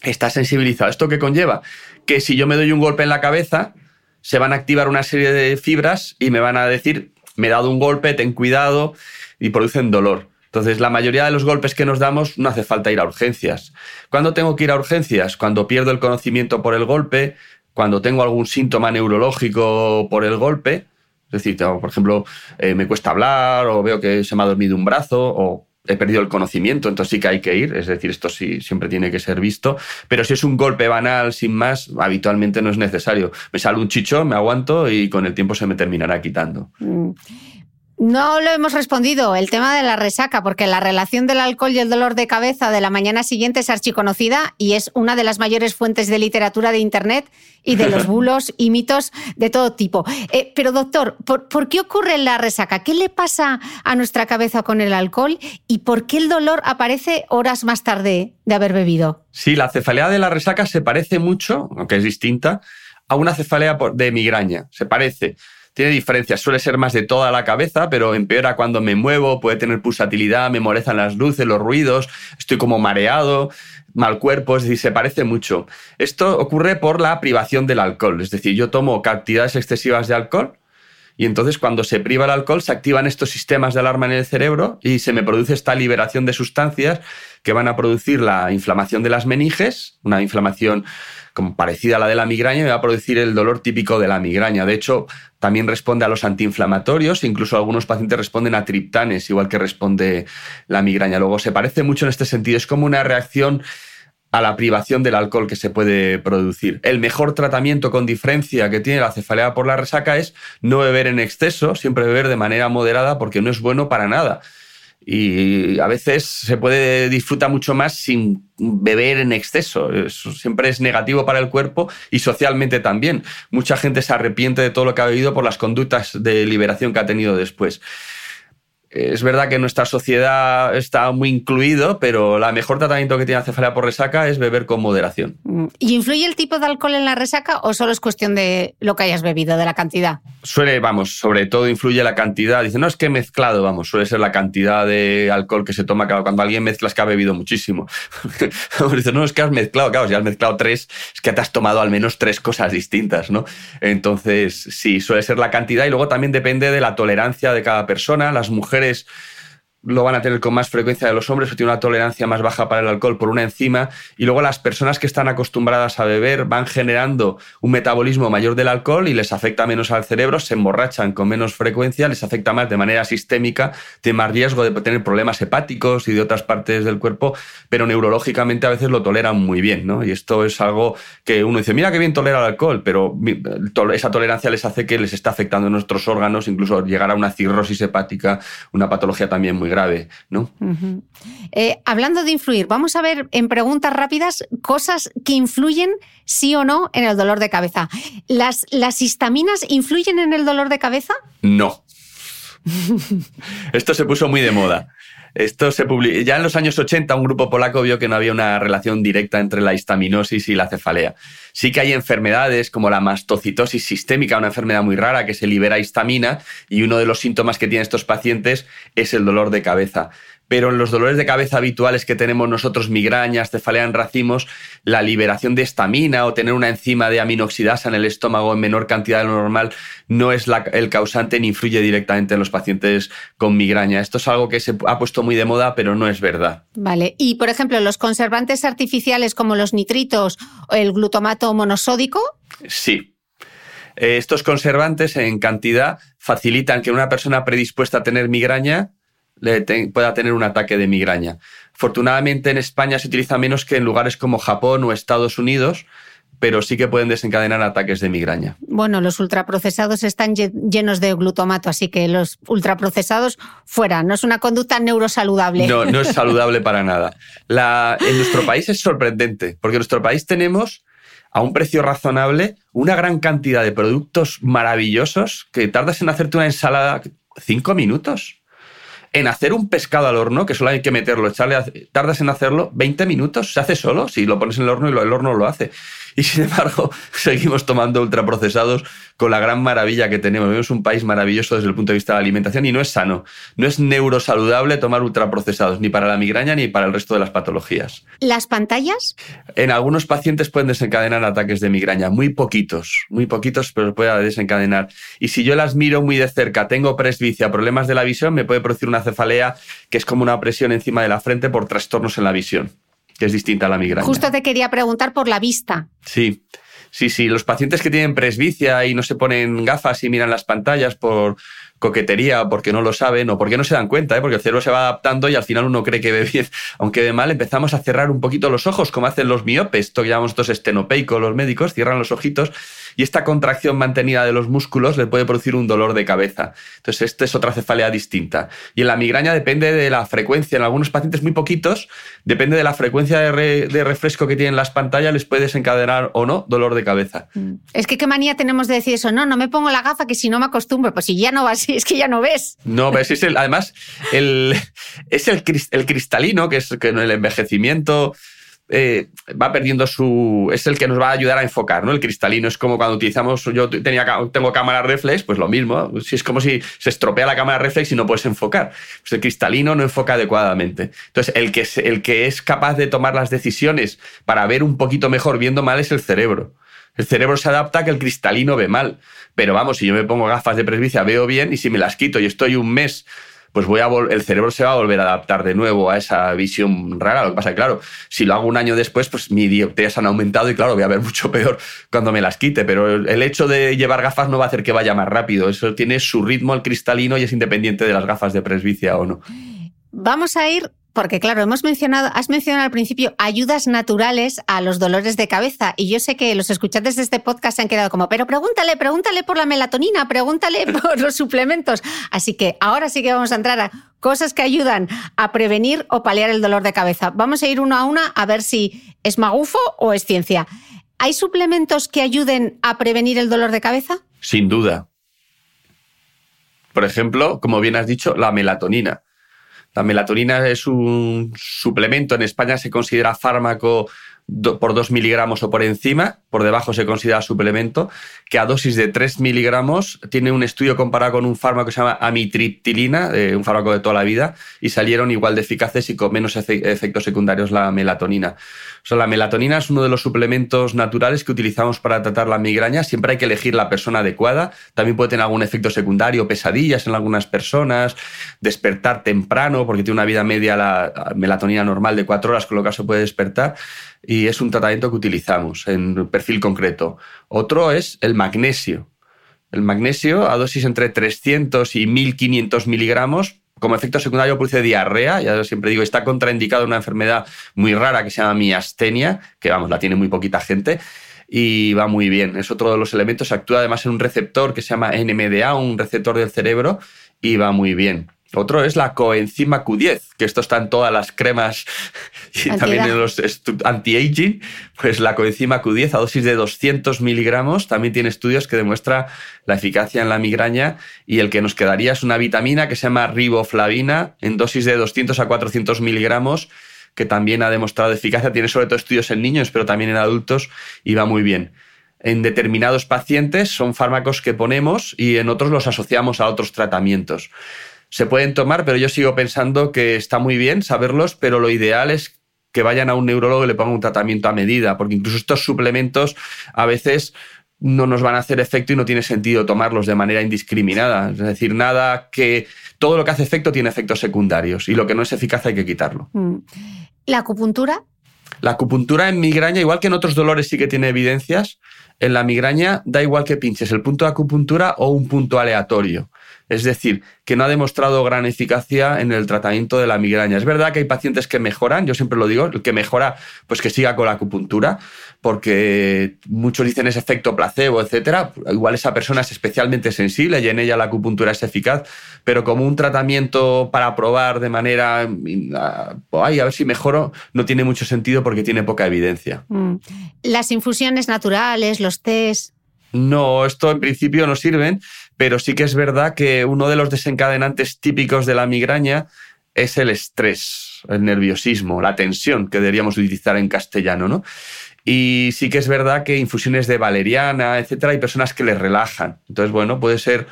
está sensibilizado. ¿Esto qué conlleva? Que si yo me doy un golpe en la cabeza, se van a activar una serie de fibras y me van a decir, me he dado un golpe, ten cuidado, y producen dolor. Entonces, la mayoría de los golpes que nos damos no hace falta ir a urgencias. ¿Cuándo tengo que ir a urgencias? Cuando pierdo el conocimiento por el golpe, cuando tengo algún síntoma neurológico por el golpe, es decir, por ejemplo, eh, me cuesta hablar o veo que se me ha dormido un brazo o he perdido el conocimiento, entonces sí que hay que ir, es decir, esto sí siempre tiene que ser visto, pero si es un golpe banal sin más, habitualmente no es necesario. Me sale un chicho, me aguanto y con el tiempo se me terminará quitando. Mm. No lo hemos respondido, el tema de la resaca, porque la relación del alcohol y el dolor de cabeza de la mañana siguiente es archiconocida y es una de las mayores fuentes de literatura de Internet y de los bulos y mitos de todo tipo. Eh, pero doctor, ¿por, qué ocurre la resaca? ¿Qué le pasa a nuestra cabeza con el alcohol y por qué el dolor aparece horas más tarde de haber bebido? Sí, la cefalea de la resaca se parece mucho, aunque es distinta, a una cefalea de migraña. Se parece tiene diferencias, suele ser más de toda la cabeza, pero empeora cuando me muevo, puede tener pulsatilidad, me molestan las luces, los ruidos, estoy como mareado, mal cuerpo, es decir, se parece mucho. Esto ocurre por la privación del alcohol, es decir, yo tomo cantidades excesivas de alcohol y entonces cuando se priva el alcohol se activan estos sistemas de alarma en el cerebro y se me produce esta liberación de sustancias que van a producir la inflamación de las meninges, una inflamación como parecida a la de la migraña, y va a producir el dolor típico de la migraña. De hecho, también responde a los antiinflamatorios, incluso algunos pacientes responden a triptanes, igual que responde la migraña. Luego se parece mucho en este sentido, es como una reacción a la privación del alcohol que se puede producir. El mejor tratamiento con diferencia que tiene la cefalea por la resaca es no beber en exceso, siempre beber de manera moderada porque no es bueno para nada y a veces se puede disfrutar mucho más sin beber en exceso. Eso siempre es negativo para el cuerpo y socialmente también. Mucha gente se arrepiente de todo lo que ha bebido por las conductas de liberación que ha tenido después. Es verdad que nuestra sociedad está muy incluido, pero el mejor tratamiento que tiene la cefalea por resaca es beber con moderación. Mm. ¿Y influye el tipo de alcohol en la resaca o solo es cuestión de lo que hayas bebido, de la cantidad? Suele, vamos, sobre todo influye la cantidad. Dice, no es que mezclado, vamos, suele ser la cantidad de alcohol que se toma cuando alguien mezcla es que ha bebido muchísimo. Dice, no, es que has mezclado, claro, si has mezclado tres, es que te has tomado al menos tres cosas distintas, ¿no? Entonces, sí, suele ser la cantidad y luego también depende de la tolerancia de cada persona. Las mujeres mujeres lo van a tener con más frecuencia de los hombres o tienen una tolerancia más baja para el alcohol por una enzima y luego las personas que están acostumbradas a beber van generando un metabolismo mayor del alcohol y les afecta menos al cerebro, se emborrachan con menos frecuencia, les afecta más de manera sistémica, tienen más riesgo de tener problemas hepáticos y de otras partes del cuerpo, pero neurológicamente a veces lo toleran muy bien, ¿no? Y esto es algo que uno dice, mira qué bien tolera el alcohol, pero esa tolerancia les hace que les está afectando nuestros órganos, incluso llegar a una cirrosis hepática, una patología también muy grave, ¿no? Eh, hablando de influir, vamos a ver en preguntas rápidas cosas que influyen sí o no en el dolor de cabeza. ¿Las, las histaminas influyen en el dolor de cabeza? No. Esto se puso muy de moda. Esto se Ya en los años 80 un grupo polaco vio que no había una relación directa entre la histaminosis y la cefalea. Sí que hay enfermedades como la mastocitosis sistémica, una enfermedad muy rara que se libera histamina y uno de los síntomas que tienen estos pacientes es el dolor de cabeza pero en los dolores de cabeza habituales que tenemos nosotros, migrañas, cefalea en racimos, la liberación de estamina o tener una enzima de aminoxidasa en el estómago en menor cantidad de lo normal no es el causante ni influye directamente en los pacientes con migraña. Esto es algo que se ha puesto muy de moda, pero no es verdad. Vale, y por ejemplo, los conservantes artificiales como los nitritos o el glutamato monosódico. Sí, eh, estos conservantes en cantidad facilitan que una persona predispuesta a tener migraña pueda tener un ataque de migraña. Afortunadamente en España se utiliza menos que en lugares como Japón o Estados Unidos, pero sí que pueden desencadenar ataques de migraña. Bueno, los ultraprocesados están llenos de glutamato, así que los ultraprocesados fuera. No es una conducta neurosaludable. No, no es saludable para nada. en nuestro país es sorprendente, porque en nuestro país tenemos a un precio razonable una gran cantidad de productos maravillosos que tardas en hacerte una ensalada cinco minutos en hacer un pescado al horno, que solo hay que meterlo, echarle, tardas en hacerlo 20 minutos, se hace solo, si lo pones en el horno y el horno lo hace. Y sin embargo, seguimos tomando ultraprocesados con la gran maravilla que tenemos. Vemos un país maravilloso desde el punto de vista de la alimentación y no es sano, no es neurosaludable tomar ultraprocesados, ni para la migraña ni para el resto de las patologías. ¿Las pantallas? En algunos pacientes pueden desencadenar ataques de migraña, muy poquitos, muy poquitos, pero puede desencadenar. Y si yo las miro muy de cerca, tengo presbicia, problemas de la visión, me puede producir una cefalea que es como una presión encima de la frente por trastornos en la visión que es distinta a la migraña. Justo te quería preguntar por la vista. Sí. Sí, sí, los pacientes que tienen presbicia y no se ponen gafas y miran las pantallas por, coquetería o porque no lo saben o porque no se dan cuenta, ¿eh? porque el cerebro se va adaptando y al final uno cree que ve bien, aunque ve mal, empezamos a cerrar un poquito los ojos, como hacen los miopes, esto que llamamos estos estenopeicos, los médicos, cierran los ojitos y esta contracción mantenida de los músculos le puede producir un dolor de cabeza. Entonces, esta es otra cefalea distinta. Y en la migraña depende de la frecuencia. En algunos pacientes muy poquitos, depende de la frecuencia de, refresco que tienen las pantallas, les puede desencadenar o no dolor de cabeza. Mm. Es que qué manía tenemos de decir eso. No, no me pongo la gafa que si no me acostumbro. Pues si ya no va así, es que ya no ves. No, ves, es el, además, el, es el, el cristalino, que es que en el envejecimiento eh, va perdiendo su. es el que nos va a ayudar a enfocar, ¿no? El cristalino es como cuando utilizamos. Yo tenía, tengo cámara reflex, pues lo mismo. Si es como si se estropea la cámara reflex y no puedes enfocar. Pues el cristalino no enfoca adecuadamente. Entonces, el que, el que es capaz de tomar las decisiones para ver un poquito mejor viendo mal es el cerebro. El cerebro se adapta a que el cristalino ve mal. Pero vamos, si yo me pongo gafas de presbicia, veo bien y si me las quito y estoy un mes pues voy a el cerebro se va a volver a adaptar de nuevo a esa visión rara. Lo que pasa es que, claro, si lo hago un año después, pues mis dioptrías han aumentado y, claro, voy a ver mucho peor cuando me las quite. Pero el hecho de llevar gafas no va a hacer que vaya más rápido. Eso tiene su ritmo el cristalino y es independiente de las gafas de presbicia o no. Vamos a ir porque claro, hemos mencionado, has mencionado al principio ayudas naturales a los dolores de cabeza y yo sé que los escuchantes de este podcast se han quedado como, pero pregúntale, pregúntale por la melatonina, pregúntale por los suplementos. Así que ahora sí que vamos a entrar a cosas que ayudan a prevenir o paliar el dolor de cabeza. Vamos a ir uno a una a ver si es magufo o es ciencia. ¿Hay suplementos que ayuden a prevenir el dolor de cabeza? Sin duda. Por ejemplo, como bien has dicho, la melatonina la melatonina es un suplemento, en España se considera fármaco por 2 miligramos o por encima, por debajo se considera suplemento, que a dosis de 3 miligramos tiene un estudio comparado con un fármaco que se llama amitriptilina, un fármaco de toda la vida, y salieron igual de eficaces y con menos efectos secundarios la melatonina. O la melatonina es uno de los suplementos naturales que utilizamos para tratar la migraña. Siempre hay que elegir la persona adecuada. También puede tener algún efecto secundario, pesadillas en algunas personas, despertar temprano, porque tiene una vida media la melatonina normal de 4 horas, con lo que se puede despertar y es un tratamiento que utilizamos en perfil concreto. Otro es el magnesio. El magnesio a dosis entre 300 y 1500 miligramos como efecto secundario produce diarrea, ya siempre digo, está contraindicado una enfermedad muy rara que se llama miastenia, que vamos, la tiene muy poquita gente, y va muy bien. Es otro de los elementos, actúa además en un receptor que se llama NMDA, un receptor del cerebro, y va muy bien. Otro es la coenzima Q10, que esto está en todas las cremas y también en los anti-aging. Pues la coenzima Q10 a dosis de 200 miligramos también tiene estudios que demuestra la eficacia en la migraña y el que nos quedaría es una vitamina que se llama riboflavina en dosis de 200 a 400 miligramos que también ha demostrado eficacia. Tiene sobre todo estudios en niños, pero también en adultos y va muy bien en determinados pacientes son fármacos que ponemos y en otros los asociamos a otros tratamientos se pueden tomar, pero yo sigo pensando que está muy bien saberlos, pero lo ideal es que vayan a un neurólogo y le pongan un tratamiento a medida, porque incluso estos suplementos a veces no nos van a hacer efecto y no tiene sentido tomarlos de manera indiscriminada. Es decir, nada que todo lo que hace efecto tiene efectos secundarios y lo que no es eficaz hay que quitarlo. Mm. ¿La acupuntura? La acupuntura en migraña, igual que en otros dolores sí que tiene evidencias, en la migraña da igual que pinches el punto de acupuntura o un punto aleatorio. Es decir, que no ha demostrado gran eficacia en el tratamiento de la migraña. Es verdad que hay pacientes que mejoran, yo siempre lo digo, el que mejora, pues que siga con la acupuntura, porque muchos dicen es efecto placebo, etcétera. Igual esa persona es especialmente sensible y en ella la acupuntura es eficaz, pero como un tratamiento para probar de manera, ay, a ver si mejoro, no tiene mucho sentido porque tiene poca evidencia. Mm. Las infusiones naturales, los test. No, esto en principio no sirven, pero sí que es verdad que uno de los desencadenantes típicos de la migraña es el estrés, el nerviosismo, la tensión, que deberíamos utilizar en castellano, ¿no? Y sí que es verdad que infusiones de valeriana, etcétera, hay personas que les relajan. Entonces, bueno, puede ser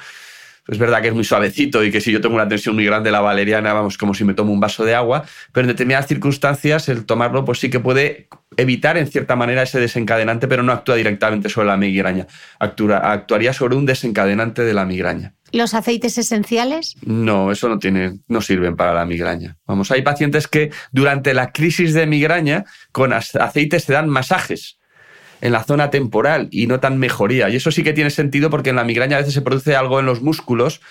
es verdad que es muy suavecito y que si yo tengo una tensión muy grande la valeriana, vamos, como si me tomo un vaso de agua, pero en determinadas circunstancias el tomarlo pues sí que puede evitar en cierta manera ese desencadenante, pero no actúa directamente sobre la migraña, actuaría sobre un desencadenante de la migraña. ¿Los aceites esenciales? No, eso no tiene, no sirven para la migraña. Vamos, hay pacientes que durante la crisis de migraña con aceites se dan masajes en la zona temporal y no tan mejoría. Y eso sí que tiene sentido porque en la migraña a veces se produce algo en los músculos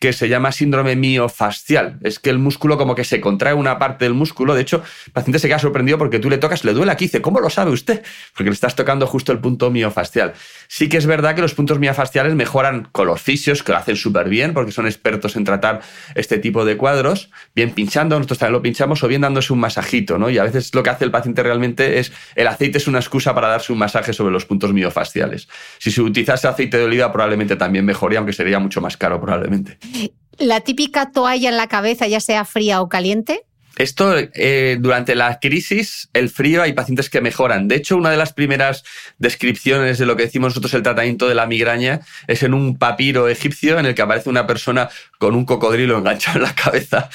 que se llama síndrome miofascial. Es que el músculo como que se contrae una parte del músculo. De hecho, el paciente se queda sorprendido porque tú le tocas, le duele aquí. Dice, ¿cómo lo sabe usted? Porque le estás tocando justo el punto miofascial. Sí que es verdad que los puntos miofasciales mejoran con los fisios, que lo hacen súper bien porque son expertos en tratar este tipo de cuadros, bien pinchando, nosotros también lo pinchamos, o bien dándose un masajito, ¿no? Y a veces lo que hace el paciente realmente es, el aceite es una excusa para darse un masaje sobre los puntos miofasciales. Si se utilizase aceite de oliva probablemente también mejoría, aunque sería mucho más caro probablemente. La típica toalla en la cabeza, ya sea fría o caliente, esto, eh, durante la crisis, el frío, hay pacientes que mejoran. De hecho, una de las primeras descripciones de lo que decimos nosotros el tratamiento de la migraña es en un papiro egipcio en el que aparece una persona con un cocodrilo enganchado en la cabeza,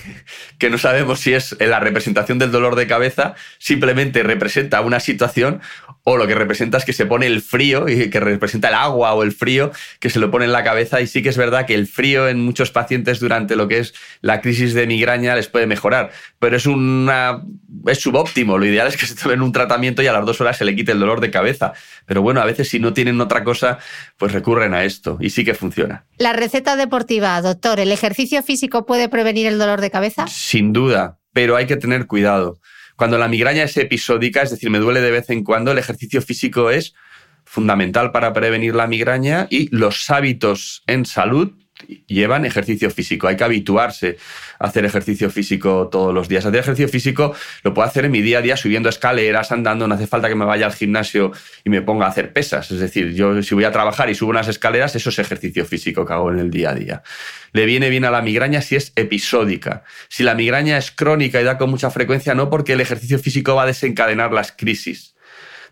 que, no sabemos si es la representación del dolor de cabeza, simplemente representa una situación o lo que representa es que se pone el frío y que representa el agua o el frío que se lo pone en la cabeza y sí que es verdad que el frío en muchos pacientes durante lo que es la crisis de migraña les puede mejorar, pero es una es subóptimo, lo ideal es que se tomen un tratamiento y a las dos horas se le quite el dolor de cabeza, pero bueno, a veces si no tienen otra cosa, pues recurren a esto y sí que funciona. La receta deportiva, doctor, ¿el ejercicio físico puede prevenir el dolor de cabeza? Sin duda, pero hay que tener cuidado. Cuando la migraña es episódica, es decir, me duele de vez en cuando, el ejercicio físico es fundamental para prevenir la migraña y los hábitos en salud llevan ejercicio físico. Hay que habituarse a hacer ejercicio físico todos los días. Hacer ejercicio físico lo puedo hacer en mi día a día subiendo escaleras, andando. No hace falta que me vaya al gimnasio y me ponga a hacer pesas. Es decir, yo si voy a trabajar y subo unas escaleras, eso es ejercicio físico que hago en el día a día. Le viene bien a la migraña si es episódica. Si la migraña es crónica y da con mucha frecuencia, no porque el ejercicio físico va a desencadenar las crisis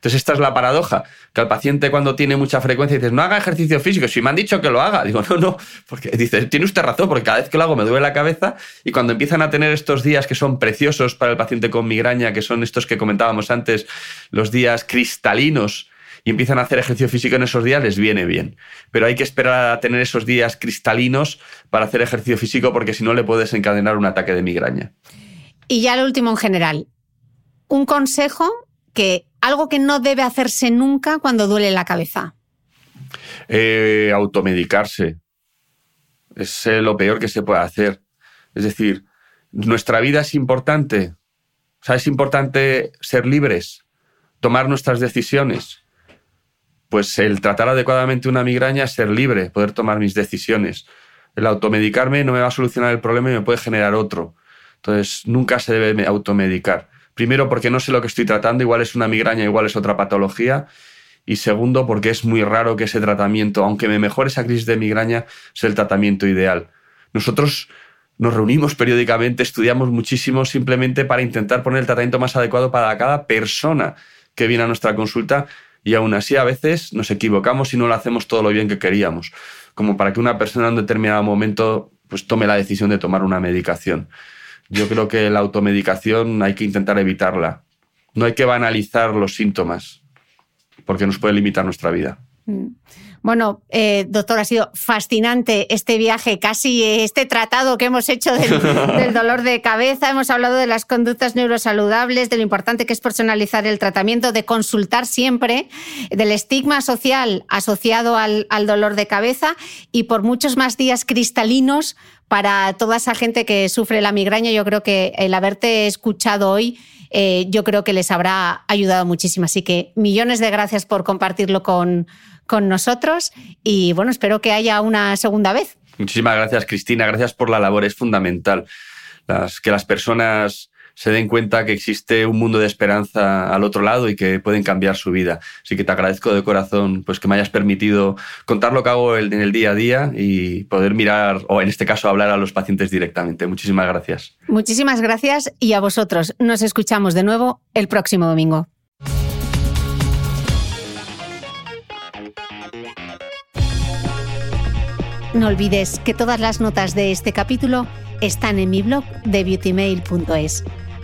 entonces, esta es la paradoja, que al paciente cuando tiene mucha frecuencia dices, no haga ejercicio físico, si me han dicho que lo haga, digo, no, no, porque dice, tiene usted razón, porque cada vez que lo hago me duele la cabeza y cuando empiezan a tener estos días que son preciosos para el paciente con migraña, que son estos que comentábamos antes, los días cristalinos, y empiezan a hacer ejercicio físico en esos días, les viene bien. Pero hay que esperar a tener esos días cristalinos para hacer ejercicio físico porque si no le puedes encadenar un ataque de migraña. Y ya lo último en general, un consejo que algo que no debe hacerse nunca cuando duele la cabeza. Eh, automedicarse. Es eh, lo peor que se puede hacer. Es decir, nuestra vida es importante. O sea, es importante ser libres, tomar nuestras decisiones. Pues el tratar adecuadamente una migraña es ser libre, poder tomar mis decisiones. El automedicarme no me va a solucionar el problema y me puede generar otro. Entonces, nunca se debe automedicar. Primero, porque no sé lo que estoy tratando, igual es una migraña, igual es otra patología. Y segundo, porque es muy raro que ese tratamiento, aunque me mejore esa crisis de migraña, sea el tratamiento ideal. Nosotros nos reunimos periódicamente, estudiamos muchísimo simplemente para intentar poner el tratamiento más adecuado para cada persona que viene a nuestra consulta y aún así a veces nos equivocamos y no lo hacemos todo lo bien que queríamos, como para que una persona en un determinado momento pues tome la decisión de tomar una medicación. Yo creo que la automedicación hay que intentar evitarla. No hay que banalizar los síntomas, porque nos puede limitar nuestra vida. Mm. Bueno, eh, doctor, ha sido fascinante este viaje, casi este tratado que hemos hecho del, dolor de cabeza. Hemos hablado de las conductas neurosaludables, de lo importante que es personalizar el tratamiento, de consultar siempre, del estigma social asociado al, al dolor de cabeza y por muchos más días cristalinos para toda esa gente que sufre la migraña. Yo creo que el haberte escuchado hoy eh, yo creo que les habrá ayudado muchísimo. Así que millones de gracias por compartirlo con, con nosotros y bueno, espero que haya una segunda vez. Muchísimas gracias, Cristina. Gracias por la labor. Es fundamental las, que las personas se den cuenta que existe un mundo de esperanza al otro lado y que pueden cambiar su vida. Así que te agradezco de corazón pues, que me hayas permitido contar lo que hago en el día a día y poder mirar, o en este caso hablar a los pacientes directamente. Muchísimas gracias. Muchísimas gracias y a vosotros. Nos escuchamos de nuevo el próximo domingo. No olvides que todas las notas de este capítulo están en mi blog de beautymail.es.